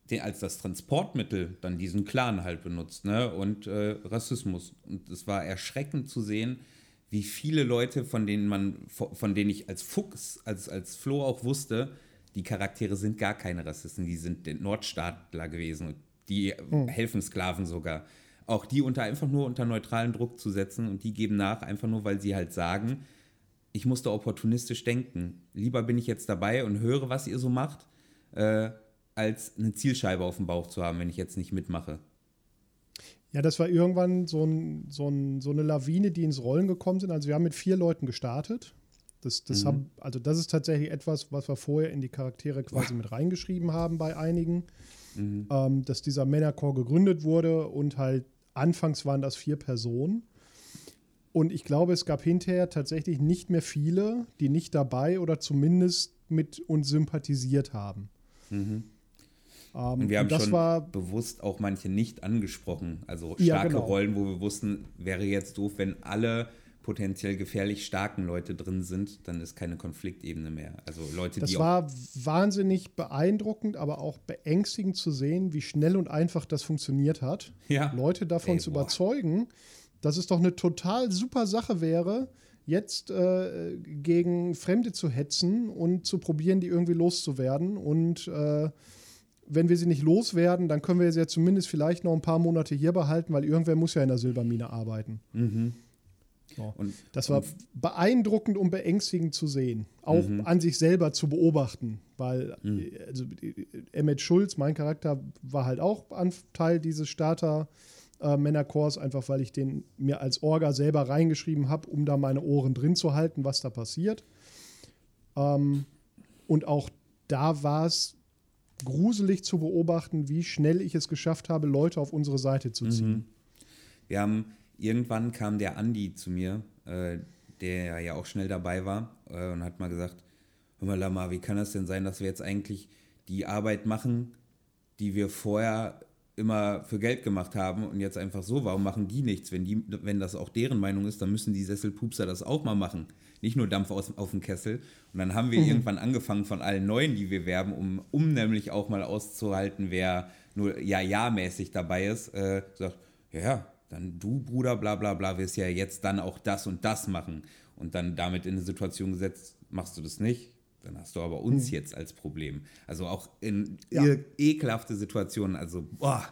den, als das Transportmittel dann diesen Clan halt benutzt, ne? Und äh, Rassismus. Und es war erschreckend zu sehen, wie viele Leute, von denen man, von denen ich als Fuchs, als, als Flo auch wusste, die Charaktere sind gar keine Rassisten, die sind Nordstaatler gewesen. Die helfen Sklaven sogar. Auch die unter einfach nur unter neutralen Druck zu setzen und die geben nach, einfach nur, weil sie halt sagen, ich musste opportunistisch denken. Lieber bin ich jetzt dabei und höre, was ihr so macht, äh, als eine Zielscheibe auf dem Bauch zu haben, wenn ich jetzt nicht mitmache. Ja, das war irgendwann so, ein, so, ein, so eine Lawine, die ins Rollen gekommen sind. Also wir haben mit vier Leuten gestartet. Das, das, haben, also das ist tatsächlich etwas, was wir vorher in die Charaktere quasi mit reingeschrieben haben bei einigen. Ähm, dass dieser Männerchor gegründet wurde und halt anfangs waren das vier Personen. Und ich glaube, es gab hinterher tatsächlich nicht mehr viele, die nicht dabei oder zumindest mit uns sympathisiert haben. Ähm, Und wir haben das schon war bewusst auch manche nicht angesprochen. Also Ja, starke genau. Rollen, wo wir wussten, wäre jetzt doof, wenn alle potenziell gefährlich starken Leute drin sind, dann ist keine Konfliktebene mehr. Also Leute, Das die auch war wahnsinnig beeindruckend, aber auch beängstigend zu sehen, wie schnell und einfach das funktioniert hat. Ja. Leute davon Ey, zu boah. überzeugen, dass es doch eine total super Sache wäre, jetzt äh, gegen Fremde zu hetzen und zu probieren, die irgendwie loszuwerden. Und äh, wenn wir sie nicht loswerden, dann können wir sie ja zumindest vielleicht noch ein paar Monate hier behalten, weil irgendwer muss ja in der Silbermine arbeiten. So. Und- Das war beeindruckend und beängstigend zu sehen. Auch an sich selber zu beobachten. Weil äh, also, Emmett Schulz, mein Charakter, war halt auch Teil dieses Starter. Äh, Männerchors, einfach weil ich den mir als Orga selber reingeschrieben habe, um da meine Ohren drin zu halten, was da passiert. Ähm, und auch da war es gruselig zu beobachten, wie schnell ich es geschafft habe, Leute auf unsere Seite zu ziehen. Wir haben, irgendwann kam der Andi zu mir, äh, der ja auch schnell dabei war äh, und hat mal gesagt, hör mal Lama, wie kann das denn sein, dass wir jetzt eigentlich die Arbeit machen, die wir vorher immer für Geld gemacht haben und jetzt einfach so, warum machen die nichts? Wenn, die, wenn das auch deren Meinung ist, dann müssen die Sesselpupser das auch mal machen. Nicht nur Dampf aus, auf dem Kessel. Und dann haben wir irgendwann angefangen von allen Neuen, die wir werben, um, um nämlich auch mal auszuhalten, wer nur ja-ja-mäßig dabei ist, äh, sagt, ja, ja, dann du, Bruder, bla bla bla, wirst ja jetzt dann auch das und das machen. Und dann damit in eine Situation gesetzt, machst du das nicht, dann hast du aber uns jetzt als Problem. Also auch in Ja. ekelhafte Situationen, also boah,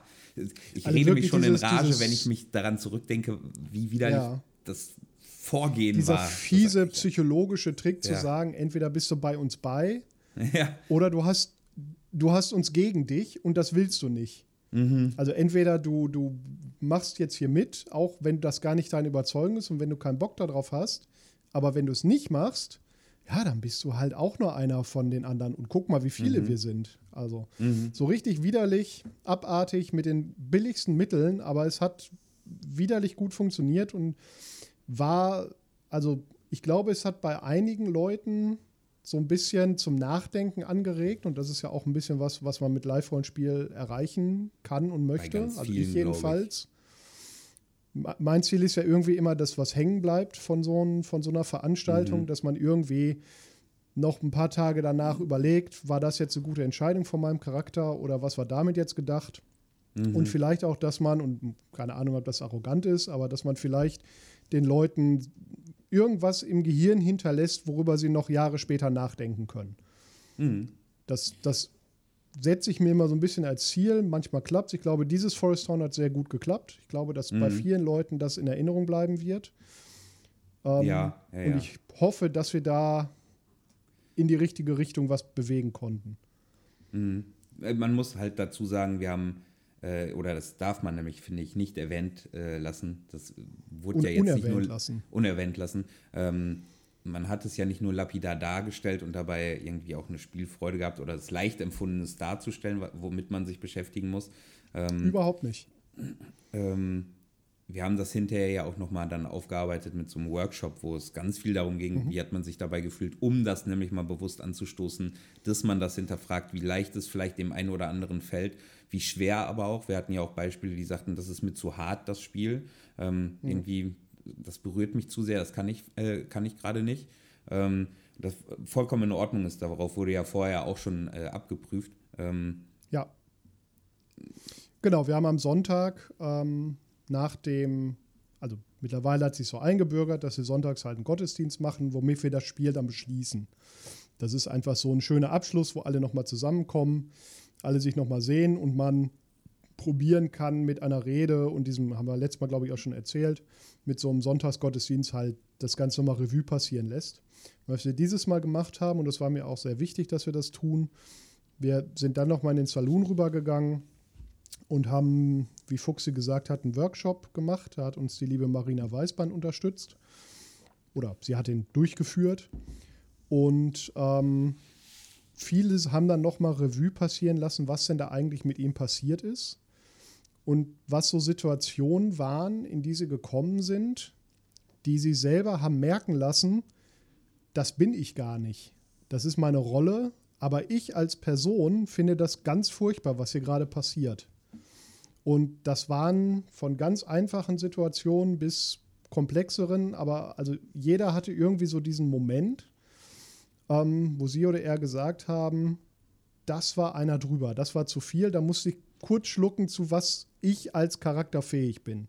ich Also rede mich schon dieses- in Rage, wenn ich mich daran zurückdenke, wie widerlich Ja. das Vorgehen Dieser war. fiese Das- psychologische Trick zu Ja. sagen, entweder bist du bei uns bei oder du hast, du hast uns gegen dich und das willst du nicht. Mhm. Also entweder du, du machst jetzt hier mit, auch wenn das gar nicht deine Überzeugung ist und wenn du keinen Bock darauf hast, aber wenn du es nicht machst, ja, dann bist du halt auch nur einer von den anderen und guck mal, wie viele wir sind. Also so richtig widerlich, abartig mit den billigsten Mitteln, aber es hat widerlich gut funktioniert und war, also ich glaube, es hat bei einigen Leuten so ein bisschen zum Nachdenken angeregt und das ist ja auch ein bisschen was, was man mit Live-Rollenspiel erreichen kann und möchte. ganz Also vielen, ich ich. jedenfalls. Me- Mein Ziel ist ja irgendwie immer, dass was hängen bleibt von so, ein, von so einer Veranstaltung, dass man irgendwie noch ein paar Tage danach überlegt, war das jetzt eine gute Entscheidung von meinem Charakter oder was war damit jetzt gedacht? Und vielleicht auch, dass man, und keine Ahnung, ob das arrogant ist, aber dass man vielleicht den Leuten irgendwas im Gehirn hinterlässt, worüber sie noch Jahre später nachdenken können. Das, das setze ich mir immer so ein bisschen als Ziel. Manchmal klappt es. Ich glaube, dieses Forest Town hat sehr gut geklappt. Ich glaube, dass bei vielen Leuten das in Erinnerung bleiben wird. Ähm, Ja, ja, Und ja. ich hoffe, dass wir da in die richtige Richtung was bewegen konnten. Äh, Man muss halt dazu sagen, wir haben äh, oder das darf man nämlich, finde ich, nicht erwähnt äh, lassen. Das wurde Und ja jetzt nicht unerwähnt nur lassen. unerwähnt lassen. Ähm, man hat es ja nicht nur lapidar dargestellt und dabei irgendwie auch eine Spielfreude gehabt oder es leicht empfunden, es darzustellen, womit man sich beschäftigen muss. Ähm, Überhaupt nicht. ähm, wir haben das hinterher ja auch nochmal dann aufgearbeitet mit so einem Workshop, wo es ganz viel darum ging, wie hat man sich dabei gefühlt, um das nämlich mal bewusst anzustoßen, dass man das hinterfragt, wie leicht es vielleicht dem einen oder anderen fällt, wie schwer aber auch. Wir hatten ja auch Beispiele, die sagten, das ist mir zu hart, das Spiel. Ähm, Irgendwie, das berührt mich zu sehr, das kann ich, äh, kann ich gerade nicht. Ähm, das vollkommen in Ordnung ist, darauf wurde ja vorher auch schon äh, abgeprüft. Ähm, Ja. Genau, wir haben am Sonntag ähm, nach dem, also mittlerweile hat sich so eingebürgert, dass wir sonntags halt einen Gottesdienst machen, womit wir das Spiel dann beschließen. Das ist einfach so ein schöner Abschluss, wo alle nochmal zusammenkommen, alle sich nochmal sehen und man probieren kann mit einer Rede und diesem, haben wir letztes Mal, glaube ich, auch schon erzählt, mit so einem Sonntagsgottesdienst halt das Ganze nochmal Revue passieren lässt. Was wir dieses Mal gemacht haben, und das war mir auch sehr wichtig, dass wir das tun, wir sind dann nochmal in den Saloon rübergegangen und haben, wie Fuchsi gesagt hat, einen Workshop gemacht. Da hat uns die liebe Marina Weißband unterstützt. Oder sie hat ihn durchgeführt. Und ähm, viele haben dann nochmal Revue passieren lassen, was denn da eigentlich mit ihm passiert ist. Und was so Situationen waren, in die sie gekommen sind, die sie selber haben merken lassen, das bin ich gar nicht. Das ist meine Rolle, aber ich als Person finde das ganz furchtbar, was hier gerade passiert. Und das waren von ganz einfachen Situationen bis komplexeren, aber also jeder hatte irgendwie so diesen Moment, ähm, wo sie oder er gesagt haben, das war einer drüber, das war zu viel, da musste ich kurz schlucken, zu was ich als Charakter fähig bin.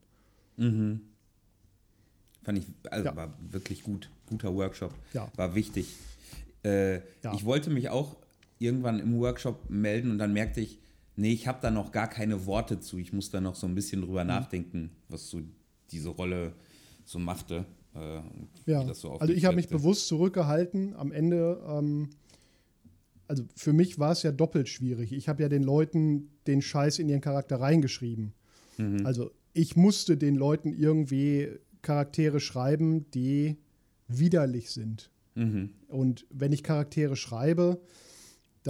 Mhm. Fand ich, also Ja. war wirklich gut. Guter Workshop. Ja. War wichtig. Äh, Ja. Ich wollte mich auch irgendwann im Workshop melden und dann merkte ich, nee, ich habe da noch gar keine Worte zu. Ich muss da noch so ein bisschen Mhm. drüber nachdenken, was so diese Rolle so machte. Äh, Ja, so also ich habe mich bewusst zurückgehalten. Am Ende, ähm, also für mich war es ja doppelt schwierig. Ich habe ja den Leuten den Scheiß in ihren Charakter reingeschrieben. Mhm. Also ich musste den Leuten irgendwie Charaktere schreiben, die widerlich sind. Mhm. Und wenn ich Charaktere schreibe,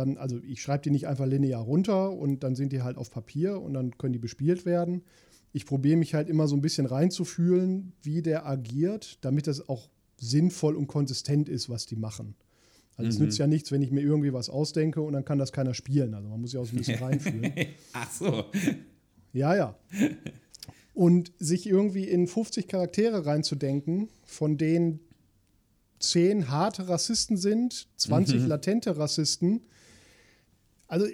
dann, also ich schreibe die nicht einfach linear runter und dann sind die halt auf Papier und dann können die bespielt werden. Ich probiere mich halt immer so ein bisschen reinzufühlen, wie der agiert, damit das auch sinnvoll und konsistent ist, was die machen. Also es nützt ja nichts, wenn ich mir irgendwie was ausdenke und dann kann das keiner spielen. Also man muss ja auch so ein bisschen reinfühlen. Ach so. Ja, ja. Und sich irgendwie in 50 Charaktere reinzudenken, von denen 10 harte Rassisten sind, 20 latente Rassisten. Also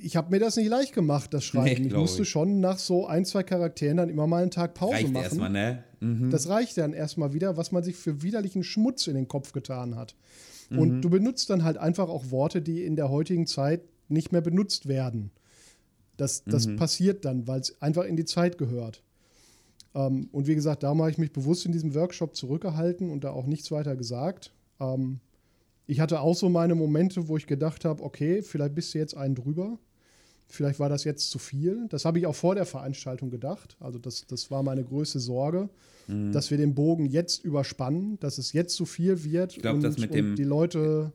ich habe mir das nicht leicht gemacht, das Schreiben. Nee, ich musste ich. schon nach so ein, zwei Charakteren dann immer mal einen Tag Pause Reicht machen. erstmal, ne? Mhm. Das reicht dann erstmal wieder, was man sich für widerlichen Schmutz in den Kopf getan hat. Mhm. Und du benutzt dann halt einfach auch Worte, die in der heutigen Zeit nicht mehr benutzt werden. Das, das Mhm. passiert dann, weil es einfach in die Zeit gehört. Ähm, und wie gesagt, darum habe ich mich bewusst in diesem Workshop zurückgehalten und da auch nichts weiter gesagt. Ähm, ich hatte auch so meine Momente, wo ich gedacht habe, okay, vielleicht bist du jetzt einen drüber. Vielleicht war das jetzt zu viel. Das habe ich auch vor der Veranstaltung gedacht. Also das, das war meine größte Sorge, Mhm. dass wir den Bogen jetzt überspannen, dass es jetzt zu viel wird. Ich glaub, und, das mit dem- die Leute.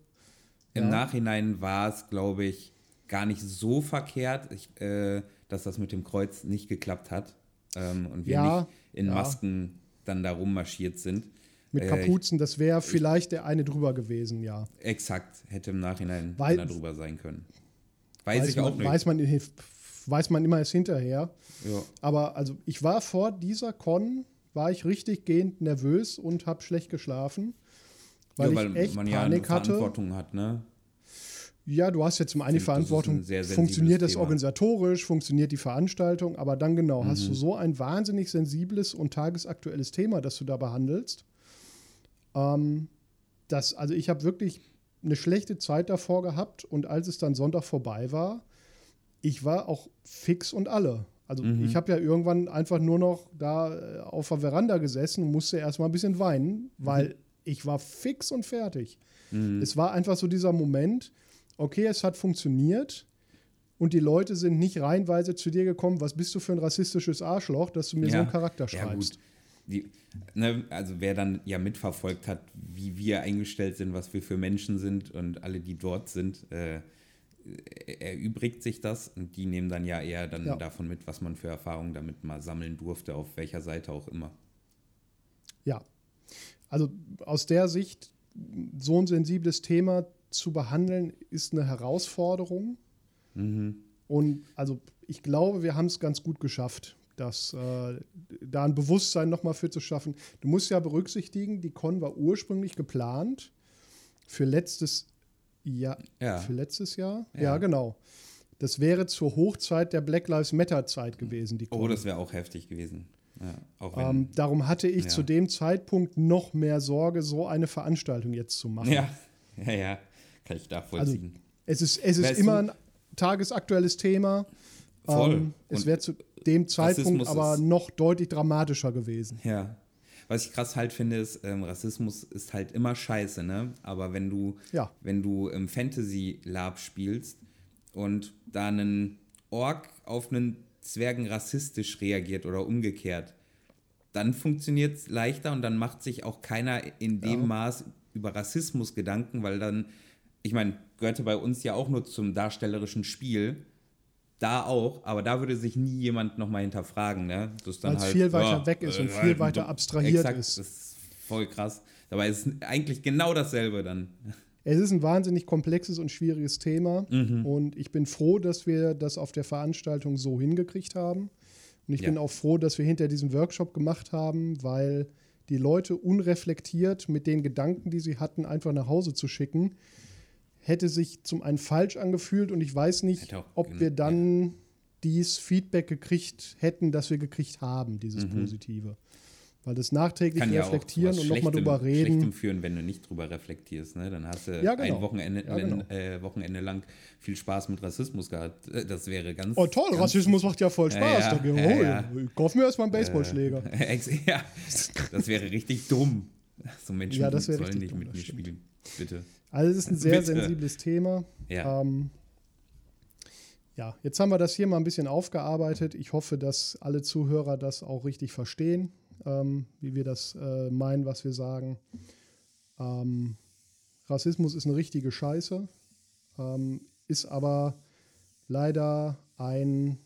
Im Ja. Nachhinein war es, glaube ich, gar nicht so verkehrt, ich, äh, dass das mit dem Kreuz nicht geklappt hat ähm, und wir Ja, nicht in ja. Masken dann da rummarschiert sind. Mit Kapuzen, das wäre vielleicht der eine drüber gewesen, ja. Exakt, hätte im Nachhinein Weil- einer drüber sein können. Weiß, ich man, auch nicht. Weiß man, weiß man immer erst hinterher. ja. Aber also ich war vor dieser Con, war ich richtig gehend nervös und habe schlecht geschlafen. Weil, ja, weil ich echt man ja Panik hatte. Verantwortung hat, ne? Ja, du hast jetzt zum einen die finde, das Verantwortung, ein funktioniert das Thema. organisatorisch, funktioniert die Veranstaltung, aber dann genau, hast Mhm. du so ein wahnsinnig sensibles und tagesaktuelles Thema, das du da behandelst. Ähm, das, also ich habe wirklich eine schlechte Zeit davor gehabt und als es dann Sonntag vorbei war, ich war auch fix und alle. Also Mhm. ich habe ja irgendwann einfach nur noch da äh, auf der Veranda gesessen und musste erstmal ein bisschen weinen, weil ich war fix und fertig. Mhm. Es war einfach so dieser Moment, okay, es hat funktioniert und die Leute sind nicht reihenweise zu dir gekommen, was bist du für ein rassistisches Arschloch, dass du mir so einen Charakter Ja, schreibst. gut. Die, ne, also wer dann ja mitverfolgt hat, wie wir eingestellt sind, was wir für Menschen sind und alle, die dort sind, äh, erübrigt sich das und die nehmen dann ja eher dann Ja. davon mit, was man für Erfahrungen damit mal sammeln durfte, auf welcher Seite auch immer. Ja. Also aus der Sicht, so ein sensibles Thema zu behandeln, ist eine Herausforderung. Und also ich glaube, wir haben es ganz gut geschafft, das, äh, da ein Bewusstsein nochmal für zu schaffen. Du musst ja berücksichtigen, die Con war ursprünglich geplant für letztes Jahr. Ja. Für letztes Jahr? Ja. Ja. genau. Das wäre zur Hochzeit der Black Lives Matter Zeit gewesen, die Con. Oh, das wäre auch heftig gewesen. Ja, wenn, Ähm, darum hatte ich Ja. zu dem Zeitpunkt noch mehr Sorge, so eine Veranstaltung jetzt zu machen. ja, ja, ja, kann ich also nachvollziehen. es ist, es ist Weißt immer du- ein tagesaktuelles Thema. Voll. Ähm, es wäre zu dem Zeitpunkt Rassismus aber noch deutlich dramatischer gewesen. Ja. Was ich krass halt finde, ist, ähm, Rassismus ist halt immer scheiße, ne? Aber wenn du, Ja. wenn du im Fantasy-Lab spielst und da einen Ork auf einen Zwergen rassistisch reagiert oder umgekehrt, dann funktioniert es leichter und dann macht sich auch keiner in dem Maß über Rassismus Gedanken, weil dann, ich meine, gehörte bei uns ja auch nur zum darstellerischen Spiel. Da auch, aber da würde sich nie jemand nochmal hinterfragen, ne? Das ist dann Weil's halt, viel weiter ja, weg ist und äh, viel halt weiter abstrahiert Exakt, ist. Das ist voll krass. Dabei ist es eigentlich genau dasselbe dann. Es ist ein wahnsinnig komplexes und schwieriges Thema. Mhm. Und ich bin froh, dass wir das auf der Veranstaltung so hingekriegt haben. Und ich Ja. bin auch froh, dass wir hinter diesem Workshop gemacht haben, weil die Leute unreflektiert mit den Gedanken, die sie hatten, einfach nach Hause zu schicken, hätte sich zum einen falsch angefühlt. Und ich weiß nicht, ob wir dann dies Feedback gekriegt hätten, das wir gekriegt haben, dieses Positive. Weil das nachträglich Mhm. Kann ja reflektieren was und nochmal drüber reden. Schlechtem führen, wenn du nicht drüber reflektierst. Ne? Dann hast du Ja, genau. ein Wochenende, Ja, genau. äh, Wochenende lang viel Spaß mit Rassismus gehabt. Äh, Das wäre ganz. Oh toll, ganz, Rassismus macht ja voll Ja, Spaß. ja, da gehen wir ja, ja. Ich kauf mir erstmal einen Baseballschläger. Ex- ja, das wäre richtig dumm. So Menschen Ja, sollen nicht mit mir spielen. Bitte. Also es ist ein sehr Bitte. sensibles Thema. Ja. Ähm, ja, jetzt haben wir das hier mal ein bisschen aufgearbeitet. Ich hoffe, dass alle Zuhörer das auch richtig verstehen, ähm, wie wir das äh, meinen, was wir sagen. Ähm, Rassismus ist eine richtige Scheiße, ähm, ist aber leider ein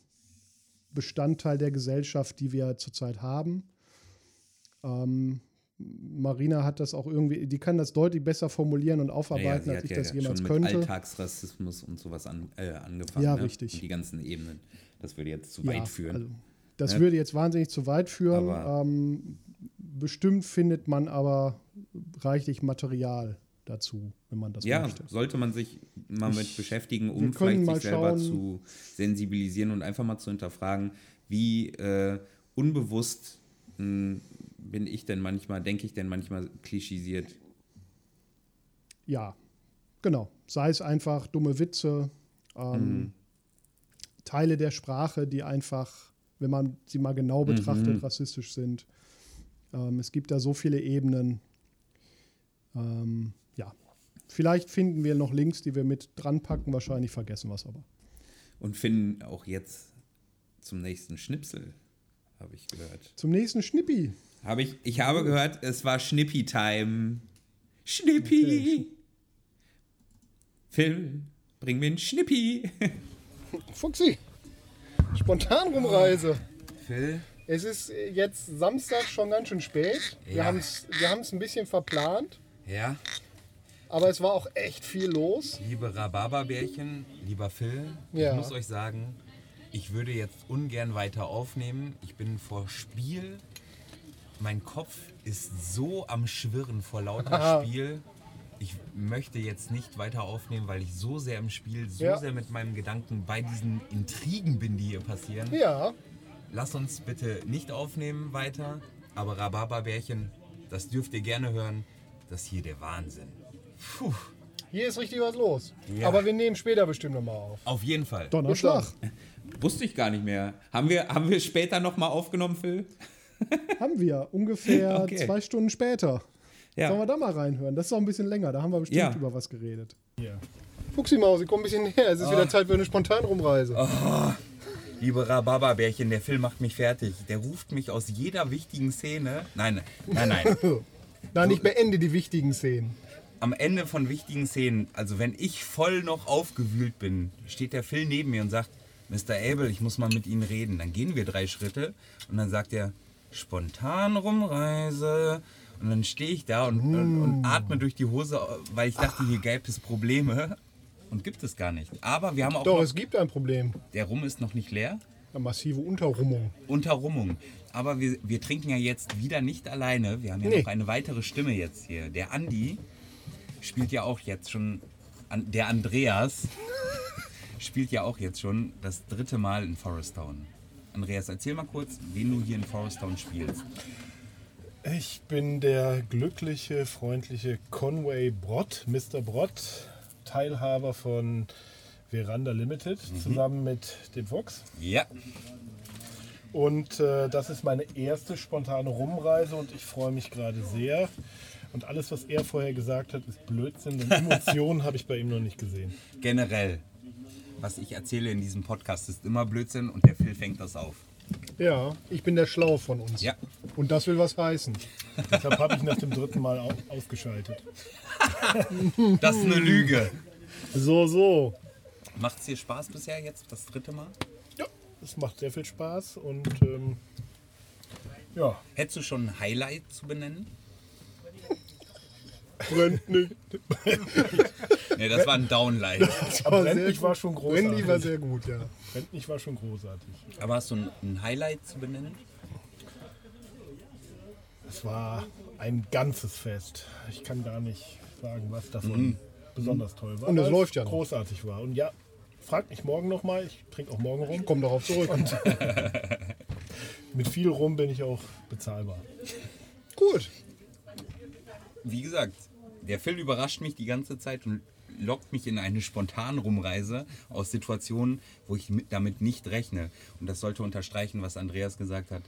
Bestandteil der Gesellschaft, die wir zurzeit haben. Marina hat das auch irgendwie, die kann das deutlich besser formulieren und aufarbeiten, sie als hat ich ja das schon jemals mit könnte. Alltagsrassismus und sowas an, äh, angefangen. Ja, ne? richtig. Und die ganzen Ebenen. Das würde jetzt zu Ja, weit führen. Also, das Ja. würde jetzt wahnsinnig zu weit führen. Ähm, bestimmt findet man aber reichlich Material dazu, wenn man das ja, möchte. sollte man sich mal mit Ich- beschäftigen, wir um vielleicht sich selber schauen. zu sensibilisieren und einfach mal zu hinterfragen, wie äh, unbewusst mh, bin ich denn manchmal, denke ich denn manchmal klischisiert. Ja, genau. Sei es einfach dumme Witze, ähm, Mhm. Teile der Sprache, die einfach, wenn man sie mal genau Mhm. betrachtet, rassistisch sind. Ähm, es gibt da so viele Ebenen. Ähm, ja, vielleicht finden wir noch Links, die wir mit dran packen. Wahrscheinlich vergessen wir es aber. Und finden auch jetzt zum nächsten Schnipsel, habe ich gehört. Zum nächsten Schnippi. Habe ich, ich habe gehört, es war Schnippi-Time. Schnippi! Okay. Phil, bring mir einen Schnippi. Fuchsi, spontan rumreise. Phil, Es ist jetzt Samstag schon ganz schön spät. Wir Ja. haben es wir haben's ein bisschen verplant, ja, aber es war auch echt viel los. liebe Rhabarberbärchen, lieber Phil, Ja. ich muss euch sagen, ich würde jetzt ungern weiter aufnehmen. Ich bin vor Spiel. Mein Kopf ist so am Schwirren vor lauter Spiel. Ich möchte jetzt nicht weiter aufnehmen, weil ich so sehr im Spiel, so Ja. sehr mit meinen Gedanken bei diesen Intrigen bin, die hier passieren. Ja, Lasst uns bitte nicht aufnehmen weiter, aber Rhabarberbärchen, das dürft ihr gerne hören. Das ist hier der Wahnsinn. Puh, hier ist richtig was los. Ja. Aber wir nehmen später bestimmt nochmal auf. auf jeden Fall. Donnerschlag. Wusste ich gar nicht mehr. Haben wir, haben wir später nochmal aufgenommen, Phil? Haben wir ungefähr Okay. zwei Stunden später. Ja. Sollen wir da mal reinhören? Das ist auch ein bisschen länger. Da haben wir bestimmt Ja. über was geredet. Fuchsi-Maus, ich komm ein bisschen her. Es ist wieder Zeit für eine Spontanrumreise. Liebe Rhabarberbärchen, der Film macht mich fertig. Der ruft mich aus jeder wichtigen Szene. Nein, nein, nein. Nein, ich beende die wichtigen Szenen. Am Ende von wichtigen Szenen, also wenn ich voll noch aufgewühlt bin, steht der Phil neben mir und sagt, Mr. Abel, ich muss mal mit Ihnen reden. Dann gehen wir drei Schritte und dann sagt er, spontan Rumreise. Und dann stehe ich da und, und, und atme durch die Hose, weil ich dachte, hier gäbe es Probleme. Und gibt es gar nicht. Aber wir haben auch Doch, noch, es gibt ein Problem. der Rum ist noch nicht leer. Eine massive Unterrummung. Unterrummung. Aber wir, wir trinken ja jetzt wieder nicht alleine. Wir haben ja Nee. noch eine weitere Stimme jetzt hier. Der Andi spielt ja auch jetzt schon, der Andreas spielt ja auch jetzt schon das dritte Mal in Forest Town. Andreas, erzähl mal kurz, wen du hier in Forest Town spielst. Ich bin der glückliche, freundliche Conway Brott, Mr. Brott, Teilhaber von Veranda Limited, zusammen mit dem Fox. Ja, Und äh, das ist meine erste spontane Rumreise und ich freue mich gerade sehr. Und alles, was er vorher gesagt hat, ist Blödsinn. Denn Emotionen habe ich bei ihm noch nicht gesehen. generell. Was ich erzähle in diesem Podcast ist immer Blödsinn und der Phil fängt das auf. Ja, ich bin der Schlau von uns. Ja. Und das will was heißen. Deshalb habe ich nach dem dritten Mal au ausgeschaltet. Das ist eine Lüge. So, so. Macht es dir Spaß bisher jetzt, das dritte Mal? Ja, es macht sehr viel Spaß und ähm, ja, Hättest du schon ein Highlight zu benennen? Brennt nicht. Nee, das war ein Downlight. aber Brandlich gut. war schon Brandy war großartig. sehr gut, ja. Brandlich war schon großartig. Aber hast du ein, ein Highlight zu benennen? Es war ein ganzes Fest. Ich kann gar nicht sagen, was davon besonders toll war. Und es läuft ja noch. großartig war. Und ja, frag mich morgen nochmal. Ich trinke auch morgen rum. Komm darauf zurück. Mit viel rum bin ich auch bezahlbar. gut. Wie gesagt, der Phil überrascht mich die ganze Zeit und lockt mich in eine spontane Rumreise aus Situationen, wo ich mit, damit nicht rechne. Und das sollte unterstreichen, was Andreas gesagt hat.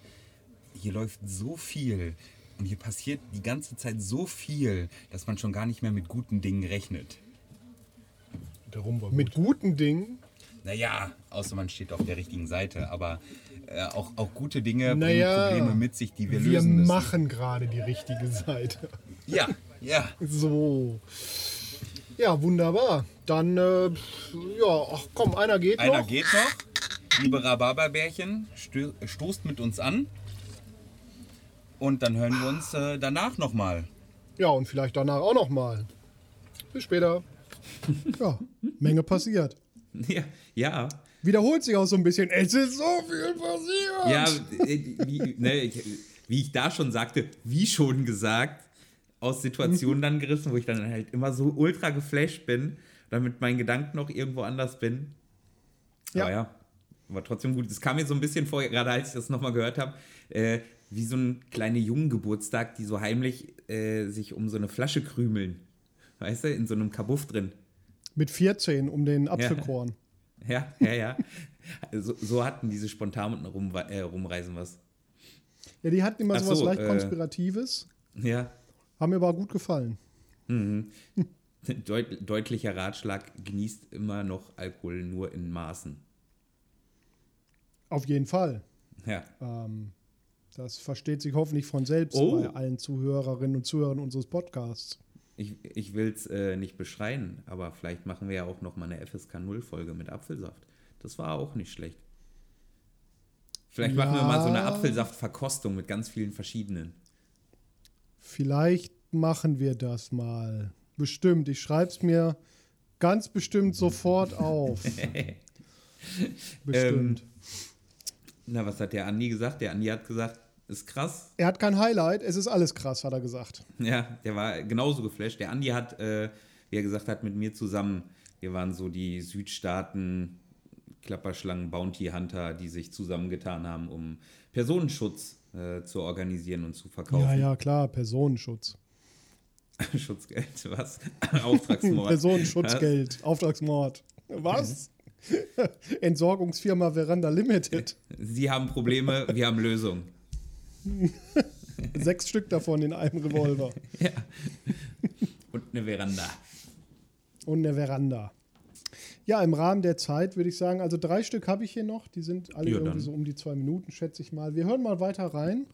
Hier läuft so viel und hier passiert die ganze Zeit so viel, dass man schon gar nicht mehr mit guten Dingen rechnet. Der Rum war Mit gut. guten Dingen. Naja, außer man steht auf der richtigen Seite, aber äh, auch, auch gute Dinge Naja, bringen Probleme mit sich, die wir, Wir lösen müssen. machen gerade die richtige Seite. Ja, ja. So. Ja, wunderbar. Dann, äh, ja, ach komm, einer geht Einer noch. geht noch. Liebe Rhabarberbärchen, stoßt mit uns an. Und dann hören wir uns äh, danach nochmal. Ja, und vielleicht danach auch noch mal. Bis später. Ja, Menge passiert. Ja, ja. Wiederholt sich auch so ein bisschen. Es ist so viel passiert. Ja, äh, wie, ne, ich, wie ich da schon sagte, wie schon gesagt, aus Situationen dann gerissen, wo ich dann halt immer so ultra geflasht bin, dann mit meinen Gedanken noch irgendwo anders bin. Ja. Aber ja, war trotzdem gut. Es kam mir so ein bisschen vor, gerade als ich das nochmal gehört habe, äh, wie so ein kleiner Jungengeburtstag, die so heimlich äh, sich um so eine Flasche krümeln. Weißt du, in so einem Kabuff drin. Mit 14 um den Apfelkorn. Ja, ja, ja. So, so hatten diese spontanen Rum, äh, Rumreisen was. Ja, die hatten immer so was leicht äh, Konspiratives. Ja. Haben mir aber gut gefallen. Deut deutlicher Ratschlag, genießt immer noch Alkohol nur in Maßen. Auf jeden Fall. Ja. Ähm, das versteht sich hoffentlich von selbst Oh. bei allen Zuhörerinnen und Zuhörern unseres Podcasts. Ich, ich will es äh, nicht beschreien, aber vielleicht machen wir ja auch noch mal eine FSK 0-Folge mit Apfelsaft. Das war auch nicht schlecht. Vielleicht machen wir mal so eine Ja. Apfelsaftverkostung mit ganz vielen verschiedenen. Vielleicht machen wir das mal. Bestimmt. Ich schreibe es mir ganz bestimmt sofort auf. bestimmt. Na, was hat der Andi gesagt? Der Andi hat gesagt, ist krass. er hat kein Highlight. Es ist alles krass, hat er gesagt. Ja, der war genauso geflasht. Der Andi hat, äh, wie er gesagt hat, mit mir zusammen, wir waren so die Südstaaten, Klapperschlangen, Bounty Hunter, die sich zusammengetan haben, um Personenschutz äh, zu organisieren und zu verkaufen. Ja, ja, klar. Personenschutz. Schutzgeld, was? Auftragsmord. Personenschutzgeld. Auftragsmord. Was? Entsorgungsfirma Veranda Limited. Sie haben Probleme, wir haben Lösungen. Sechs Stück davon in einem Revolver. Und eine Veranda. Und eine Veranda. Ja, im Rahmen der Zeit würde ich sagen, also drei Stück habe ich hier noch. Die sind alle Ja, irgendwie dann. so um die zwei Minuten, schätze ich mal. Wir hören mal weiter rein.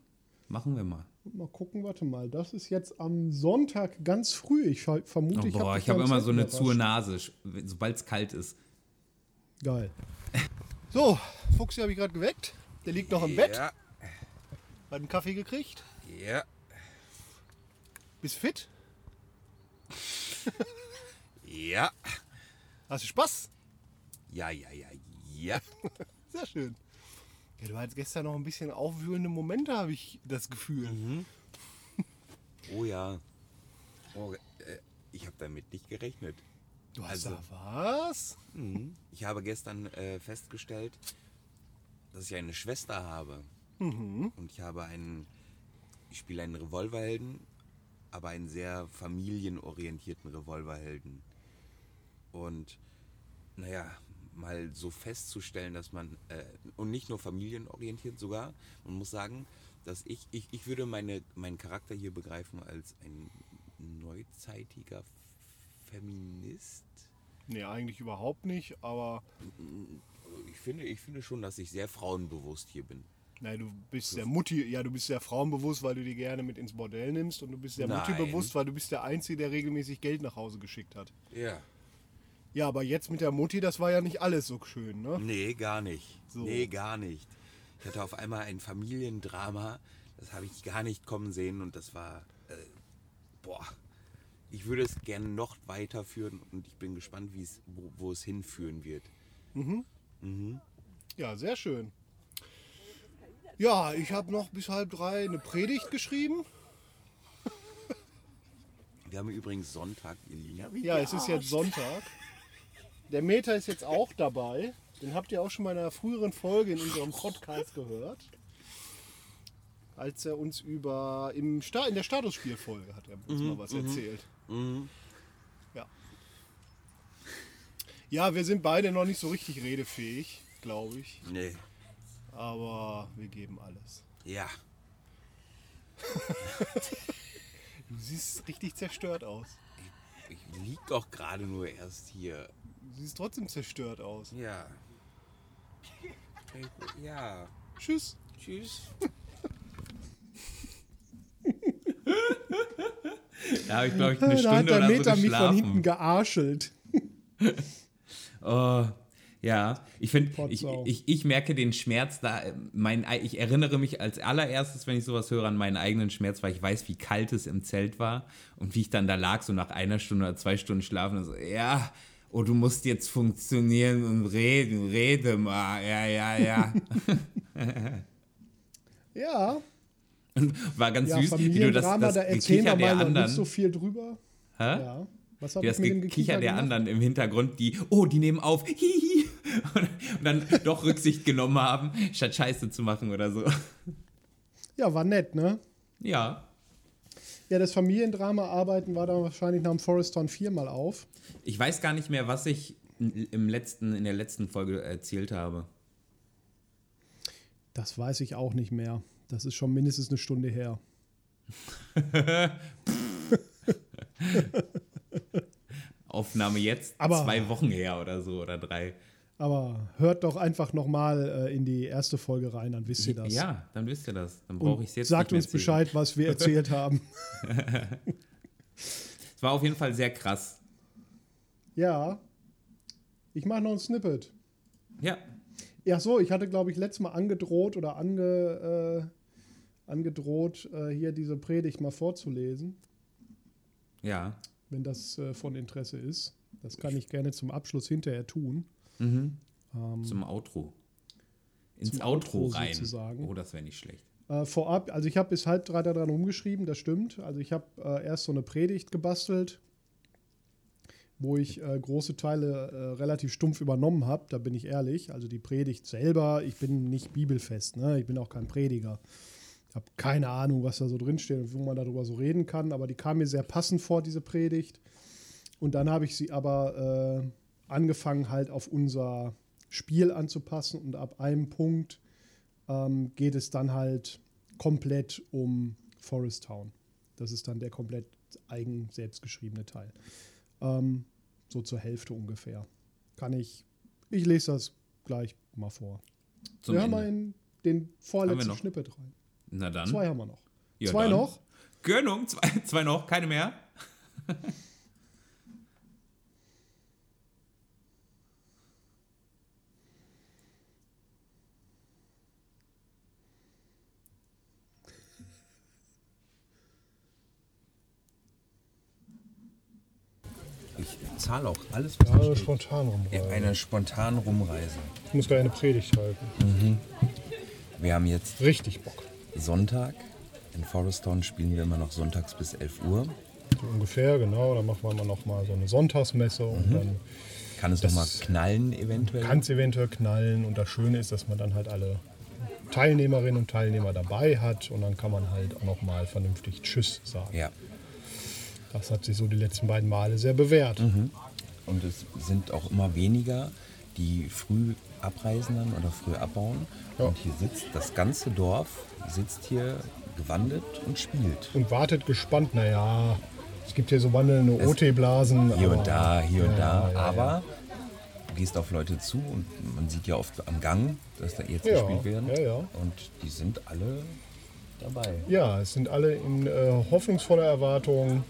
Machen wir mal. Und mal gucken, warte mal. Das ist jetzt am Sonntag ganz früh. Ich ver- vermute, Oh, ich boah, habe ich habe immer so eine zu Nase, sobald es kalt ist. Geil. So, Fuchsi habe ich gerade geweckt. Der liegt noch im Bett. Ja, einen Kaffee gekriegt. ja, Bist fit? ja, Hast du Spaß? ja, ja, ja, ja. Sehr schön. Ja, du hattest gestern noch ein bisschen aufwühlende Momente, habe ich das Gefühl. Oh ja. Oh, äh, ich habe damit nicht gerechnet. Du hast Also- da was? Mhm. Ich habe gestern äh, festgestellt, dass ich eine Schwester habe. Mhm. Und ich habe einen, ich spiele einen Revolverhelden, aber einen sehr familienorientierten Revolverhelden. Und naja, mal so festzustellen, dass man, äh, und nicht nur familienorientiert sogar, man muss sagen, dass ich, ich, ich würde meine, meinen Charakter hier begreifen als ein neuzeitiger Feminist. Nee, eigentlich überhaupt nicht, aber Ich finde, ich finde schon, dass ich sehr frauenbewusst hier bin. Nein, du bist sehr Mutti, ja, du bist sehr frauenbewusst, weil du die gerne mit ins Bordell nimmst und du bist sehr Nein. Mutti-bewusst, weil du bist der Einzige, der regelmäßig Geld nach Hause geschickt hat. Ja. Ja, aber jetzt mit der Mutti, das war ja nicht alles so schön, ne? Nee, gar nicht. So. Nee, gar nicht. Ich hatte auf einmal ein Familiendrama, das habe ich gar nicht kommen sehen und das war, äh, boah, ich würde es gerne noch weiterführen und ich bin gespannt, wo, wo es hinführen wird. Ja, sehr schön. Ja, ich habe noch bis halb drei eine Predigt geschrieben. Wir haben übrigens Sonntag, ihr Lieben. Ja, es ist jetzt Sonntag. Der Meter ist jetzt auch dabei. Den habt ihr auch schon mal in einer früheren Folge in unserem Podcast gehört. Als er uns über im Sta in der Statusspielfolge hat er uns mal was erzählt. Ja. Ja, wir sind beide noch nicht so richtig redefähig, glaube ich. Nee, Aber wir geben alles. ja. Du siehst richtig zerstört aus. Ich lieg doch gerade nur erst hier. Du siehst trotzdem zerstört aus. Ja. Ja. Tschüss. Tschüss. Da habe ich, glaube ich, eine Da hat Stunde der oder Meter so mich von hinten gearschelt. Oh, ja, ich finde, ich, ich, ich merke den Schmerz da. äh, Mein, ei- ich erinnere mich als allererstes, wenn ich sowas höre, an meinen eigenen Schmerz, weil ich weiß, wie kalt es im Zelt war und wie ich dann da lag, so nach einer Stunde oder zwei Stunden schlafen. Und so, ja, oh, du musst jetzt funktionieren und reden, rede mal, ja, ja, ja. Ja, war ganz ja süß, wie du das, das da erzählen wir mal anderen. nicht so viel drüber. Hä? Ja. Was Wie das Gekicher der gemacht? anderen im Hintergrund, die, oh, die nehmen auf, hihi, und, und dann doch Rücksicht genommen haben, statt Scheiße zu machen oder so. Ja, war nett, ne? Ja, Ja, das Familiendrama arbeiten war dann wahrscheinlich nach dem Forest Town viermal auf. ich weiß gar nicht mehr, was ich im letzten, in der letzten Folge erzählt habe. Das weiß ich auch nicht mehr. Das ist schon mindestens eine Stunde her. Aufnahme jetzt Aber- zwei Wochen her oder so oder drei. Aber hört doch einfach nochmal äh, in die erste Folge rein, dann wisst ihr das. Ja, dann wisst ihr das. Dann brauche ich es jetzt sagt uns. Bescheid, was wir erzählt haben. Es war auf jeden Fall sehr krass. Ja. Ich mache noch ein Snippet. Ja, Ja, so, ich hatte, glaube ich, letztes Mal angedroht oder ange, äh, angedroht, äh, hier diese Predigt mal vorzulesen, ja. Wenn das äh, von Interesse ist. Das kann ich gerne zum Abschluss hinterher tun. Mhm. Ähm, Zum Outro. Ins Zum Outro, Outro rein. sozusagen. Oh, das wäre nicht schlecht. Äh, vorab, also ich habe bis halb drei daran rumgeschrieben, das stimmt. Also ich habe äh, erst so eine Predigt gebastelt, wo ich äh, große Teile äh, relativ stumpf übernommen habe, da bin ich ehrlich. Also die Predigt selber, ich bin nicht bibelfest, ne? ich bin auch kein Prediger. Ich habe keine Ahnung, was da so drinsteht und wo man darüber so reden kann, aber die kam mir sehr passend vor, diese Predigt. Und dann habe ich sie aber äh, angefangen, halt auf unser Spiel anzupassen und ab einem Punkt ähm, geht es dann halt komplett um Forest Town. Das ist dann der komplett eigen selbstgeschriebene Teil. Ähm, so zur Hälfte ungefähr. Kann ich. Ich lese das gleich mal vor. Zum wir haben Ende. einen, den vorletzten? Schnippet rein. Na dann. Zwei haben wir noch. Ja, Zwei dann. noch? Gönnung, zwei, zwei noch, keine mehr. Ich zahle auch alles, was steht. spontan rumreisen. Eine spontane Rumreise. Ich muss gleich eine Predigt halten. Wir haben jetzt Richtig Bock. Sonntag. In Forest Town spielen wir immer noch sonntags bis 11 Uhr. Ungefähr, genau. Dann machen wir mal noch mal so eine Sonntagsmesse und dann Kann es Das- noch mal knallen eventuell? kann es eventuell knallen. Und das Schöne ist, dass man dann halt alle Teilnehmerinnen und Teilnehmer dabei hat und dann kann man halt auch noch mal vernünftig Tschüss sagen. Ja. Das hat sich so die letzten beiden Male sehr bewährt. Und es sind auch immer weniger, die früh abreisen dann oder früh abbauen. Ja. Und hier sitzt das ganze Dorf, sitzt hier gewandet und spielt. Und wartet gespannt, naja, es gibt hier so wandelnde OT-Blasen. Hier und da, hier und Ja, da. ja, Aber du gehst auf Leute zu und man sieht ja oft am Gang, dass da jetzt gespielt werden. Und die sind alle dabei. Ja, es sind alle in äh, hoffnungsvoller Erwartung,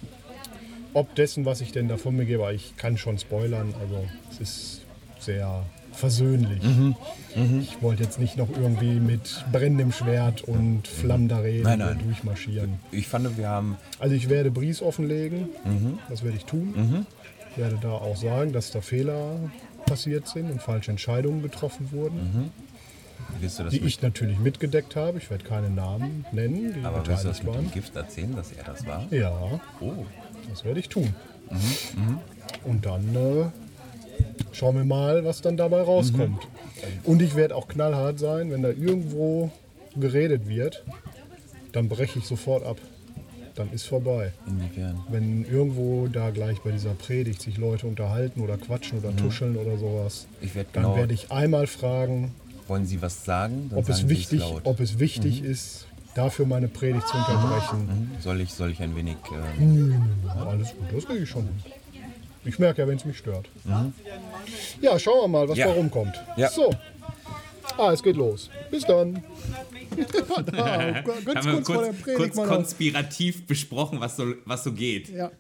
ob dessen, was ich denn da von mir gebe. Aber Ich kann schon spoilern, also es ist sehr versöhnlich. Mhm, Ich wollte jetzt nicht noch irgendwie mit brennendem Schwert und Flammen da reden Nein, nein. durchmarschieren. Ich fand, wir haben Also ich werde Bries offenlegen, Mhm. das werde ich tun. Ich werde da auch sagen, dass da Fehler passiert sind und falsche Entscheidungen getroffen wurden, Willst du das die ich natürlich mitgedeckt habe. Ich werde keine Namen nennen, die aber willst du das mit dem Gift erzählen, dass er das war? Ja, Oh, das werde ich tun. Und dann äh, schauen wir mal, was dann dabei rauskommt. Und ich werde auch knallhart sein, wenn da irgendwo geredet wird, dann breche ich sofort ab. Dann ist vorbei. inwiefern? Wenn irgendwo da gleich bei dieser Predigt sich Leute unterhalten oder quatschen oder tuscheln oder sowas, Ich werde dann genau. werde ich einmal fragen, Wollen Sie was sagen? Ob es sagen Sie wichtig, laut. ob es wichtig ist, dafür meine Predigt zu unterbrechen. Mhm. Soll ich, soll ich ein wenig. Äh, Alles gut, das kriege ich schon. Ich merke ja, wenn es mich stört. Ja, schauen wir mal, was Ja. da rumkommt. Ja. So. Ah, es geht los. Bis dann. Ah, ganz haben wir kurz vor der kurz, Predigt kurz mal noch. konspirativ besprochen, was so, was so geht. Ja.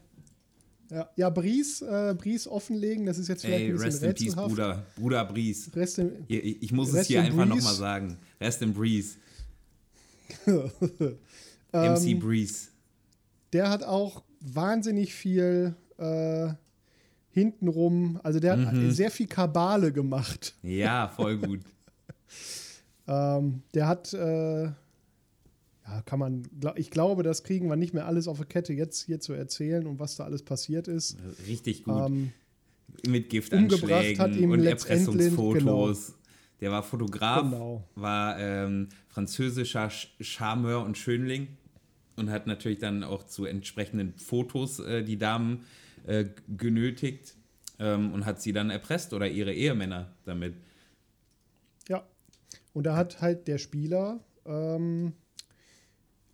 Ja, ja Bries, äh, Bries offenlegen, das ist jetzt vielleicht Ey, ein bisschen rest in peace. Bruder. Bruder Breeze. Rest in, Ich ich muss es hier in einfach nochmal sagen. Rest in Breeze. Ähm, MC Breeze. der hat auch wahnsinnig viel äh, hintenrum, also der hat Mhm. sehr viel Kabale gemacht. Ja, voll gut. Ähm, der hat, äh, ja, kann man, ich glaube, das kriegen wir nicht mehr alles auf der Kette jetzt hier zu erzählen und was da alles passiert ist. Richtig gut. Ähm, Mit umgebracht hat Giftanschlägen ihm und letztendlich- Erpressungsfotos. Der war Fotograf, Genau. war ähm, französischer Sch Charmeur und Schönling und hat natürlich dann auch zu entsprechenden Fotos äh, die Damen äh, genötigt ähm, und hat sie dann erpresst oder ihre Ehemänner damit. Ja. Und da hat halt der Spieler ähm,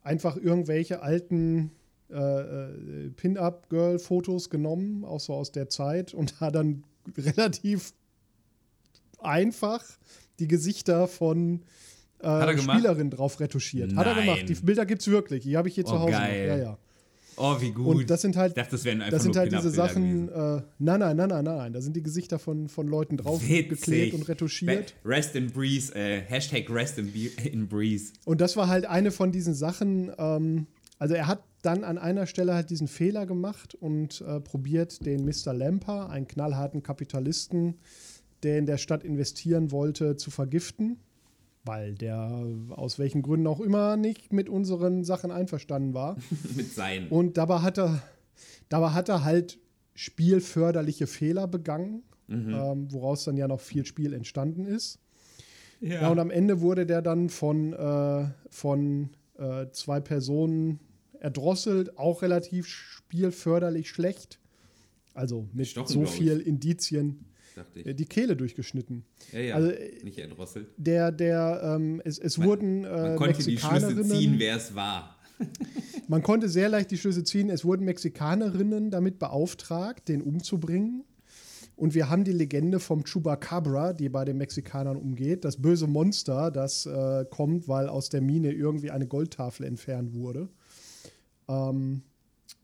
einfach irgendwelche alten äh, äh, Pin-Up-Girl-Fotos genommen, auch so aus der Zeit, und hat dann relativ einfach die Gesichter von äh? Spielerinnen drauf retuschiert. Hat er Nein. gemacht. Die Bilder gibt es wirklich. Die habe ich hier zu Oh, Hause geil. Ja, ja. Oh, wie gut. Und das sind halt, dachte, das das sind halt diese Sachen, äh, nein, nein, nein, nein, nein, da sind die Gesichter von, von Leuten drauf Witzig. geklebt und retuschiert. Rest in Breeze, äh, Hashtag Rest in, Be in Breeze. Und das war halt eine von diesen Sachen, ähm, also er hat dann an einer Stelle halt diesen Fehler gemacht und äh, probiert, den Mr. Lamper, einen knallharten Kapitalisten, der in der Stadt investieren wollte, zu vergiften, weil der aus welchen Gründen auch immer nicht mit unseren Sachen einverstanden war. Mit sein. Und dabei hat er, dabei hat er halt spielförderliche Fehler begangen, ähm, woraus dann ja noch viel Spiel entstanden ist. Ja. und am Ende wurde der dann von, äh, von äh, zwei Personen erdrosselt, auch relativ spielförderlich schlecht. Also mit Stochen, so viel Indizien. Die Kehle durchgeschnitten. Ja, ja. also, äh, nicht erdrosselt. Der, der, ähm, es, es wurden äh, Man konnte die Schlüsse ziehen, wer es war. Man konnte sehr leicht die Schlüsse ziehen. Es wurden Mexikanerinnen damit beauftragt, den umzubringen. Und wir haben die Legende vom Chupacabra, die bei den Mexikanern umgeht. Das böse Monster, das äh, kommt, weil aus der Mine irgendwie eine Goldtafel entfernt wurde. Ähm,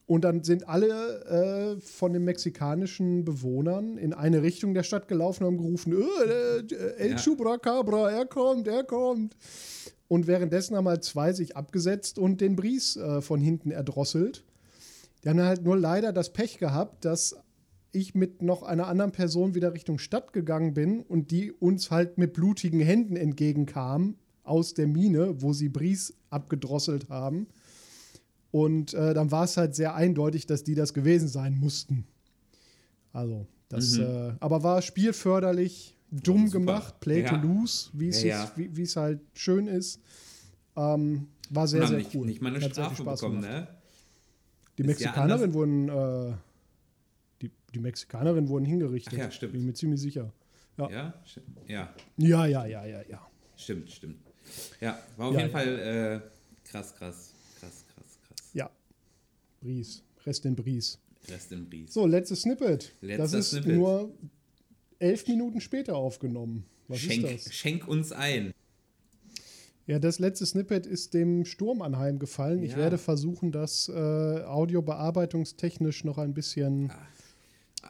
und dann sind alle äh, von den mexikanischen Bewohnern in eine Richtung der Stadt gelaufen und haben gerufen: äh, äh, El Ja. Chupacabra, er kommt, er kommt. Und währenddessen haben halt zwei sich abgesetzt und den Bries äh, von hinten erdrosselt. Die haben halt nur leider das Pech gehabt, dass ich mit noch einer anderen Person wieder Richtung Stadt gegangen bin und die uns halt mit blutigen Händen entgegenkam aus der Mine, wo sie Bries abgedrosselt haben. Und äh, dann war es halt sehr eindeutig, dass die das gewesen sein mussten. Also, das, äh, aber war spielförderlich, dumm super. gemacht, play Ja. to lose, wie es Ja, ja. wie- es halt schön ist. Ähm, war sehr, sehr nicht, cool. nicht mal eine Hat Strafe Spaß bekommen, gemacht. ne? Die Ist ja Mexikanerin wurden, äh, die, die Mexikanerin wurden hingerichtet. Ach ja, stimmt. Bin ich mir ziemlich sicher. Ja. Ja, ja, Ja, ja, ja, ja, ja. stimmt, stimmt. Ja, war auf Ja, jeden ja. Fall äh, krass, krass. Ja. Bries. Rest in Bries. Rest in Bries. So, letztes Snippet. Letzter das ist Snippet. nur elf Minuten später aufgenommen. Was Schenk, ist das? schenk uns ein. Ja, das letzte Snippet ist dem Sturm anheimgefallen. Ich Ja. werde versuchen, das äh, audiobearbeitungstechnisch noch ein bisschen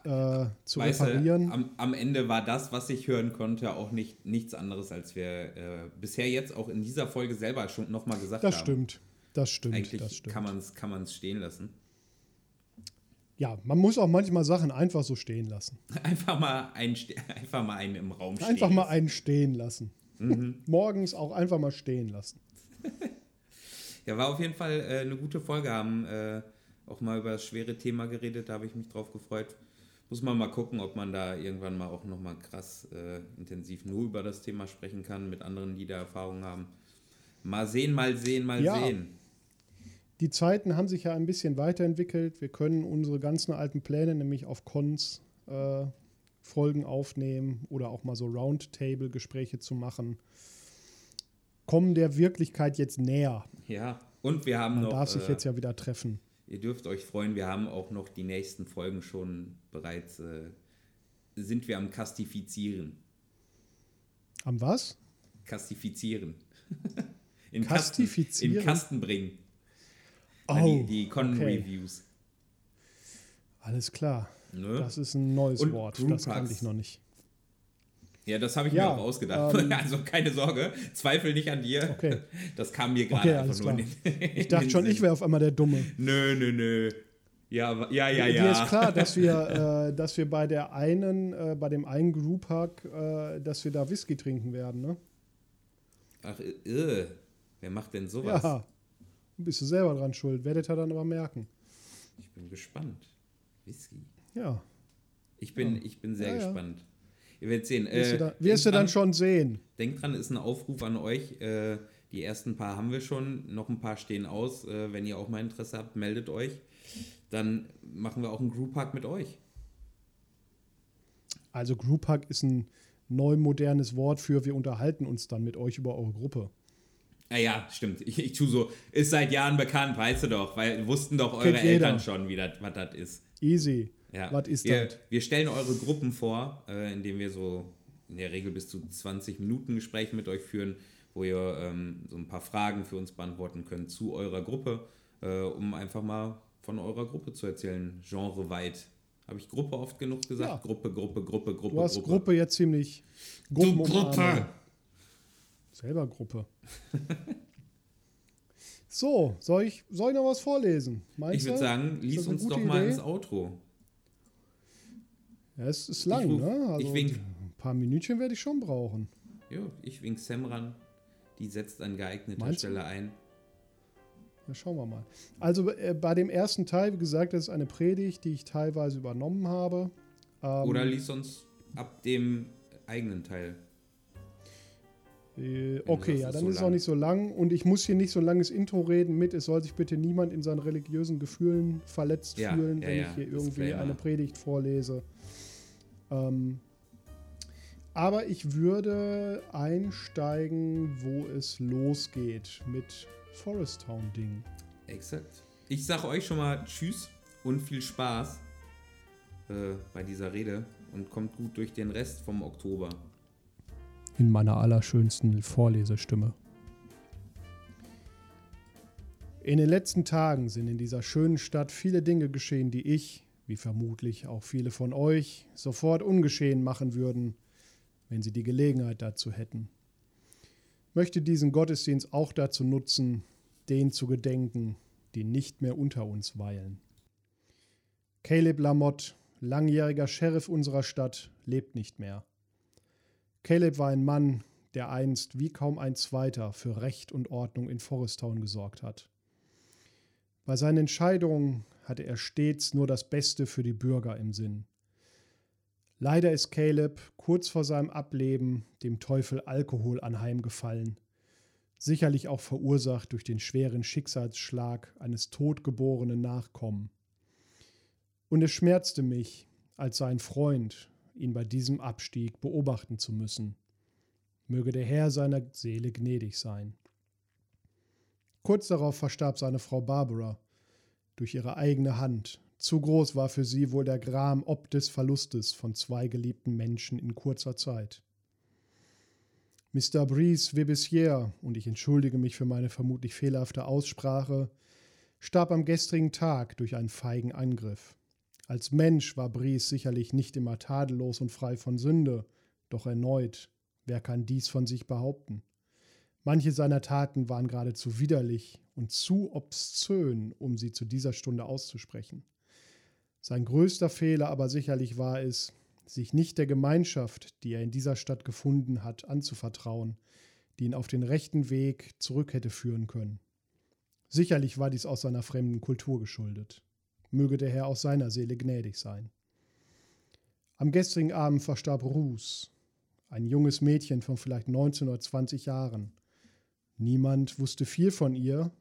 äh, zu Weißt du, reparieren. am, am Ende war das, was ich hören konnte, auch nicht, nichts anderes, als wir äh, bisher jetzt auch in dieser Folge selber schon nochmal gesagt das haben. stimmt. Das stimmt. Eigentlich das stimmt. kann man es stehen lassen. ja, man muss auch manchmal Sachen einfach so stehen lassen. Einfach mal einen, einfach mal einen im Raum stehen. Einfach mal lassen. einen stehen lassen. Mhm. Morgens auch einfach mal stehen lassen. Ja, war auf jeden Fall äh, eine gute Folge. Haben äh, auch mal über das schwere Thema geredet, da habe ich mich drauf gefreut. Muss man mal gucken, ob man da irgendwann mal auch nochmal krass äh, intensiv nur über das Thema sprechen kann, mit anderen, die da Erfahrung haben. Mal sehen, mal sehen, mal Ja. sehen. Die Zeiten haben sich ja ein bisschen weiterentwickelt. Wir können unsere ganzen alten Pläne nämlich auf Cons äh, Folgen aufnehmen oder auch mal so Roundtable-Gespräche zu machen. Kommen der Wirklichkeit jetzt näher. Ja, und wir haben Man noch, darf sich äh, jetzt ja wieder treffen. ihr dürft euch freuen, wir haben auch noch die nächsten Folgen schon bereits, äh, sind wir am Kastifizieren. Am was? Kastifizieren. In Kastifizieren? Kasten, in Kasten bringen. Na, Oh, die die Con-Reviews. Alles klar. Ne? Das ist ein neues Und Wort. Das kannte ich noch nicht. Ja, das habe ich Ja, mir auch ausgedacht. ähm, also keine Sorge, zweifel nicht an dir. Okay. Das kam mir gerade Okay, einfach nur in den, Ich dachte schon, ich wäre auf einmal der Dumme. Nö, nö, nö. Ja, ja, ja, Dir ja. ist klar, dass wir, äh, dass wir bei der einen, äh, bei dem einen Group Hug, äh, dass wir da Whisky trinken werden, ne? Ach, äh, wer macht denn sowas? Ja. Bist du selber dran schuld. Werdet ihr dann aber merken. Ich bin gespannt. Whisky. Ja. Ich bin, ich bin sehr Ja, ja. gespannt. Ihr werdet sehen. Wirst, Äh, du, da, wirst du denkt dann dran- schon sehen. Denkt dran, ist ein Aufruf an euch. Äh, die ersten paar haben wir schon, noch ein paar stehen aus. Äh, wenn ihr auch mal Interesse habt, meldet euch. Dann machen wir auch einen Group Hug mit euch. Also Group Hug ist ein neu modernes Wort für wir unterhalten uns dann mit euch über eure Gruppe. Ja, ja, stimmt. Ich, ich tue so, ist seit Jahren bekannt, weißt du doch, weil wussten doch eure Kennt jeder. Eltern schon, wie das, was das ist. Easy. Ja. Was ist wir, das? wir stellen eure Gruppen vor, äh, indem wir so in der Regel bis zu 20 Minuten Gespräche mit euch führen, wo ihr ähm, so ein paar Fragen für uns beantworten könnt zu eurer Gruppe, äh, um einfach mal von eurer Gruppe zu erzählen, genreweit. Habe ich Gruppe oft genug gesagt? Ja. Gruppe, Gruppe, Gruppe, Gruppe, Du hast Gruppe jetzt ziemlich Gruppenumarmung. Selber Gruppe. so, soll ich, soll ich noch was vorlesen? Meinst Ich würde sagen, lies uns doch mal Idee? ins Outro. Ja, es ist lang, ruf- ne? Also ein paar Minütchen werde ich schon brauchen. Jo, ich wink Sam ran. Die setzt an geeigneter Meinst? Stelle ein. Ja, schauen wir mal. Also äh, bei dem ersten Teil, wie gesagt, das ist eine Predigt, die ich teilweise übernommen habe. Ähm, Oder lies uns ab dem eigenen Teil. Äh, okay, ja, dann so ist es auch nicht so lang und ich muss hier nicht so ein langes Intro reden mit. Es soll sich bitte niemand in seinen religiösen Gefühlen verletzt Ja, fühlen, ja, wenn ich hier irgendwie eine Predigt vorlese. Ähm, aber ich würde einsteigen, wo es losgeht mit Forest Town Ding. Exakt. Ich sage euch schon mal Tschüss und viel Spaß. äh, bei dieser Rede und kommt gut durch den Rest vom Oktober. In meiner allerschönsten Vorlesestimme. In den letzten Tagen sind in dieser schönen Stadt viele Dinge geschehen, die ich, wie vermutlich auch viele von euch, sofort ungeschehen machen würden, wenn sie die Gelegenheit dazu hätten. Möchte diesen Gottesdienst auch dazu nutzen, den zu gedenken, die nicht mehr unter uns weilen. Caleb Lamotte, langjähriger Sheriff unserer Stadt, lebt nicht mehr. Caleb war ein Mann, der einst wie kaum ein zweiter für Recht und Ordnung in Forest Town gesorgt hat. Bei seinen Entscheidungen hatte er stets nur das Beste für die Bürger im Sinn. Leider ist Caleb kurz vor seinem Ableben dem Teufel Alkohol anheimgefallen, sicherlich auch verursacht durch den schweren Schicksalsschlag eines totgeborenen Nachkommen. Und es schmerzte mich, als sein Freund, ihn bei diesem Abstieg beobachten zu müssen. Möge der Herr seiner Seele gnädig sein. Kurz darauf verstarb seine Frau Barbara durch ihre eigene Hand. Zu groß war für sie wohl der Gram ob des Verlustes von zwei geliebten Menschen in kurzer Zeit. Mr. Brice Webissier, und ich entschuldige mich für meine vermutlich fehlerhafte Aussprache, starb am gestrigen Tag durch einen feigen Angriff. Als Mensch war Brice sicherlich nicht immer tadellos und frei von Sünde, doch erneut, wer kann dies von sich behaupten? Manche seiner Taten waren geradezu widerlich und zu obszön, um sie zu dieser Stunde auszusprechen. Sein größter Fehler aber sicherlich war es, sich nicht der Gemeinschaft, die er in dieser Stadt gefunden hat, anzuvertrauen, die ihn auf den rechten Weg zurück hätte führen können. Sicherlich war dies aus seiner fremden Kultur geschuldet. Möge der Herr aus seiner Seele gnädig sein. Am gestrigen Abend verstarb Ruth, ein junges Mädchen von vielleicht 19 oder 20 Jahren, Niemand wusste viel von ihr,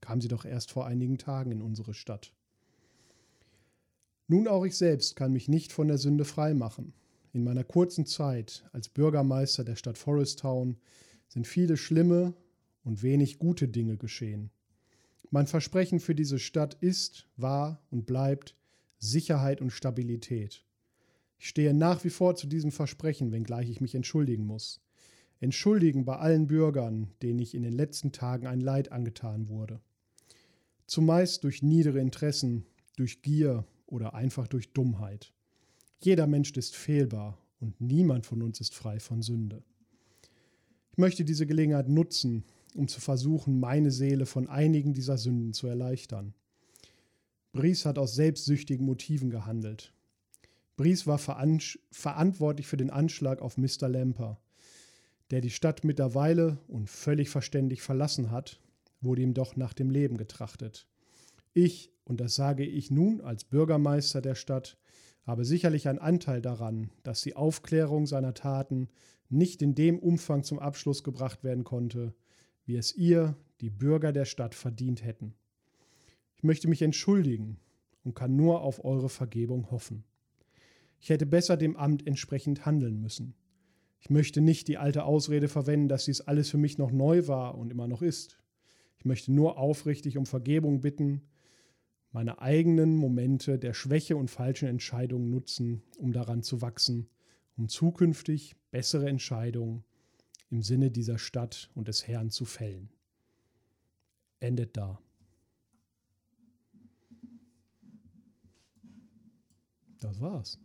kam sie doch erst vor einigen Tagen in unsere Stadt. Nun auch ich selbst kann mich nicht von der Sünde freimachen. In meiner kurzen Zeit als Bürgermeister der Stadt Forest Town sind viele schlimme und wenig gute Dinge geschehen. Mein Versprechen für diese Stadt ist, war und bleibt Sicherheit und Stabilität. Ich stehe nach wie vor zu diesem Versprechen, wenngleich ich mich entschuldigen muss entschuldigen bei allen Bürgern, denen ich in den letzten Tagen ein Leid angetan wurde. Zumeist durch niedere Interessen, durch Gier oder einfach durch Dummheit. Jeder Mensch ist fehlbar und niemand von uns ist frei von Sünde. Ich möchte diese Gelegenheit nutzen, um zu versuchen, meine Seele von einigen dieser Sünden zu erleichtern. Bries hat aus selbstsüchtigen Motiven gehandelt. Bries war verantwortlich für den Anschlag auf Mr. Lamper der die Stadt mittlerweile und völlig verständlich verlassen hat, wurde ihm doch nach dem Leben getrachtet. Ich, und das sage ich nun als Bürgermeister der Stadt, habe sicherlich einen Anteil daran, dass die Aufklärung seiner Taten nicht in dem Umfang zum Abschluss gebracht werden konnte, wie es ihr, die Bürger der Stadt, verdient hätten. Ich möchte mich entschuldigen und kann nur auf eure Vergebung hoffen. Ich hätte besser dem Amt entsprechend handeln müssen. Ich möchte nicht die alte Ausrede verwenden, dass dies alles für mich noch neu war und immer noch ist. Ich möchte nur aufrichtig um Vergebung bitten, meine eigenen Momente der Schwäche und falschen Entscheidungen nutzen, um daran zu wachsen, um zukünftig bessere Entscheidungen im Sinne dieser Stadt und des Herrn zu fällen. Endet da. Das war's.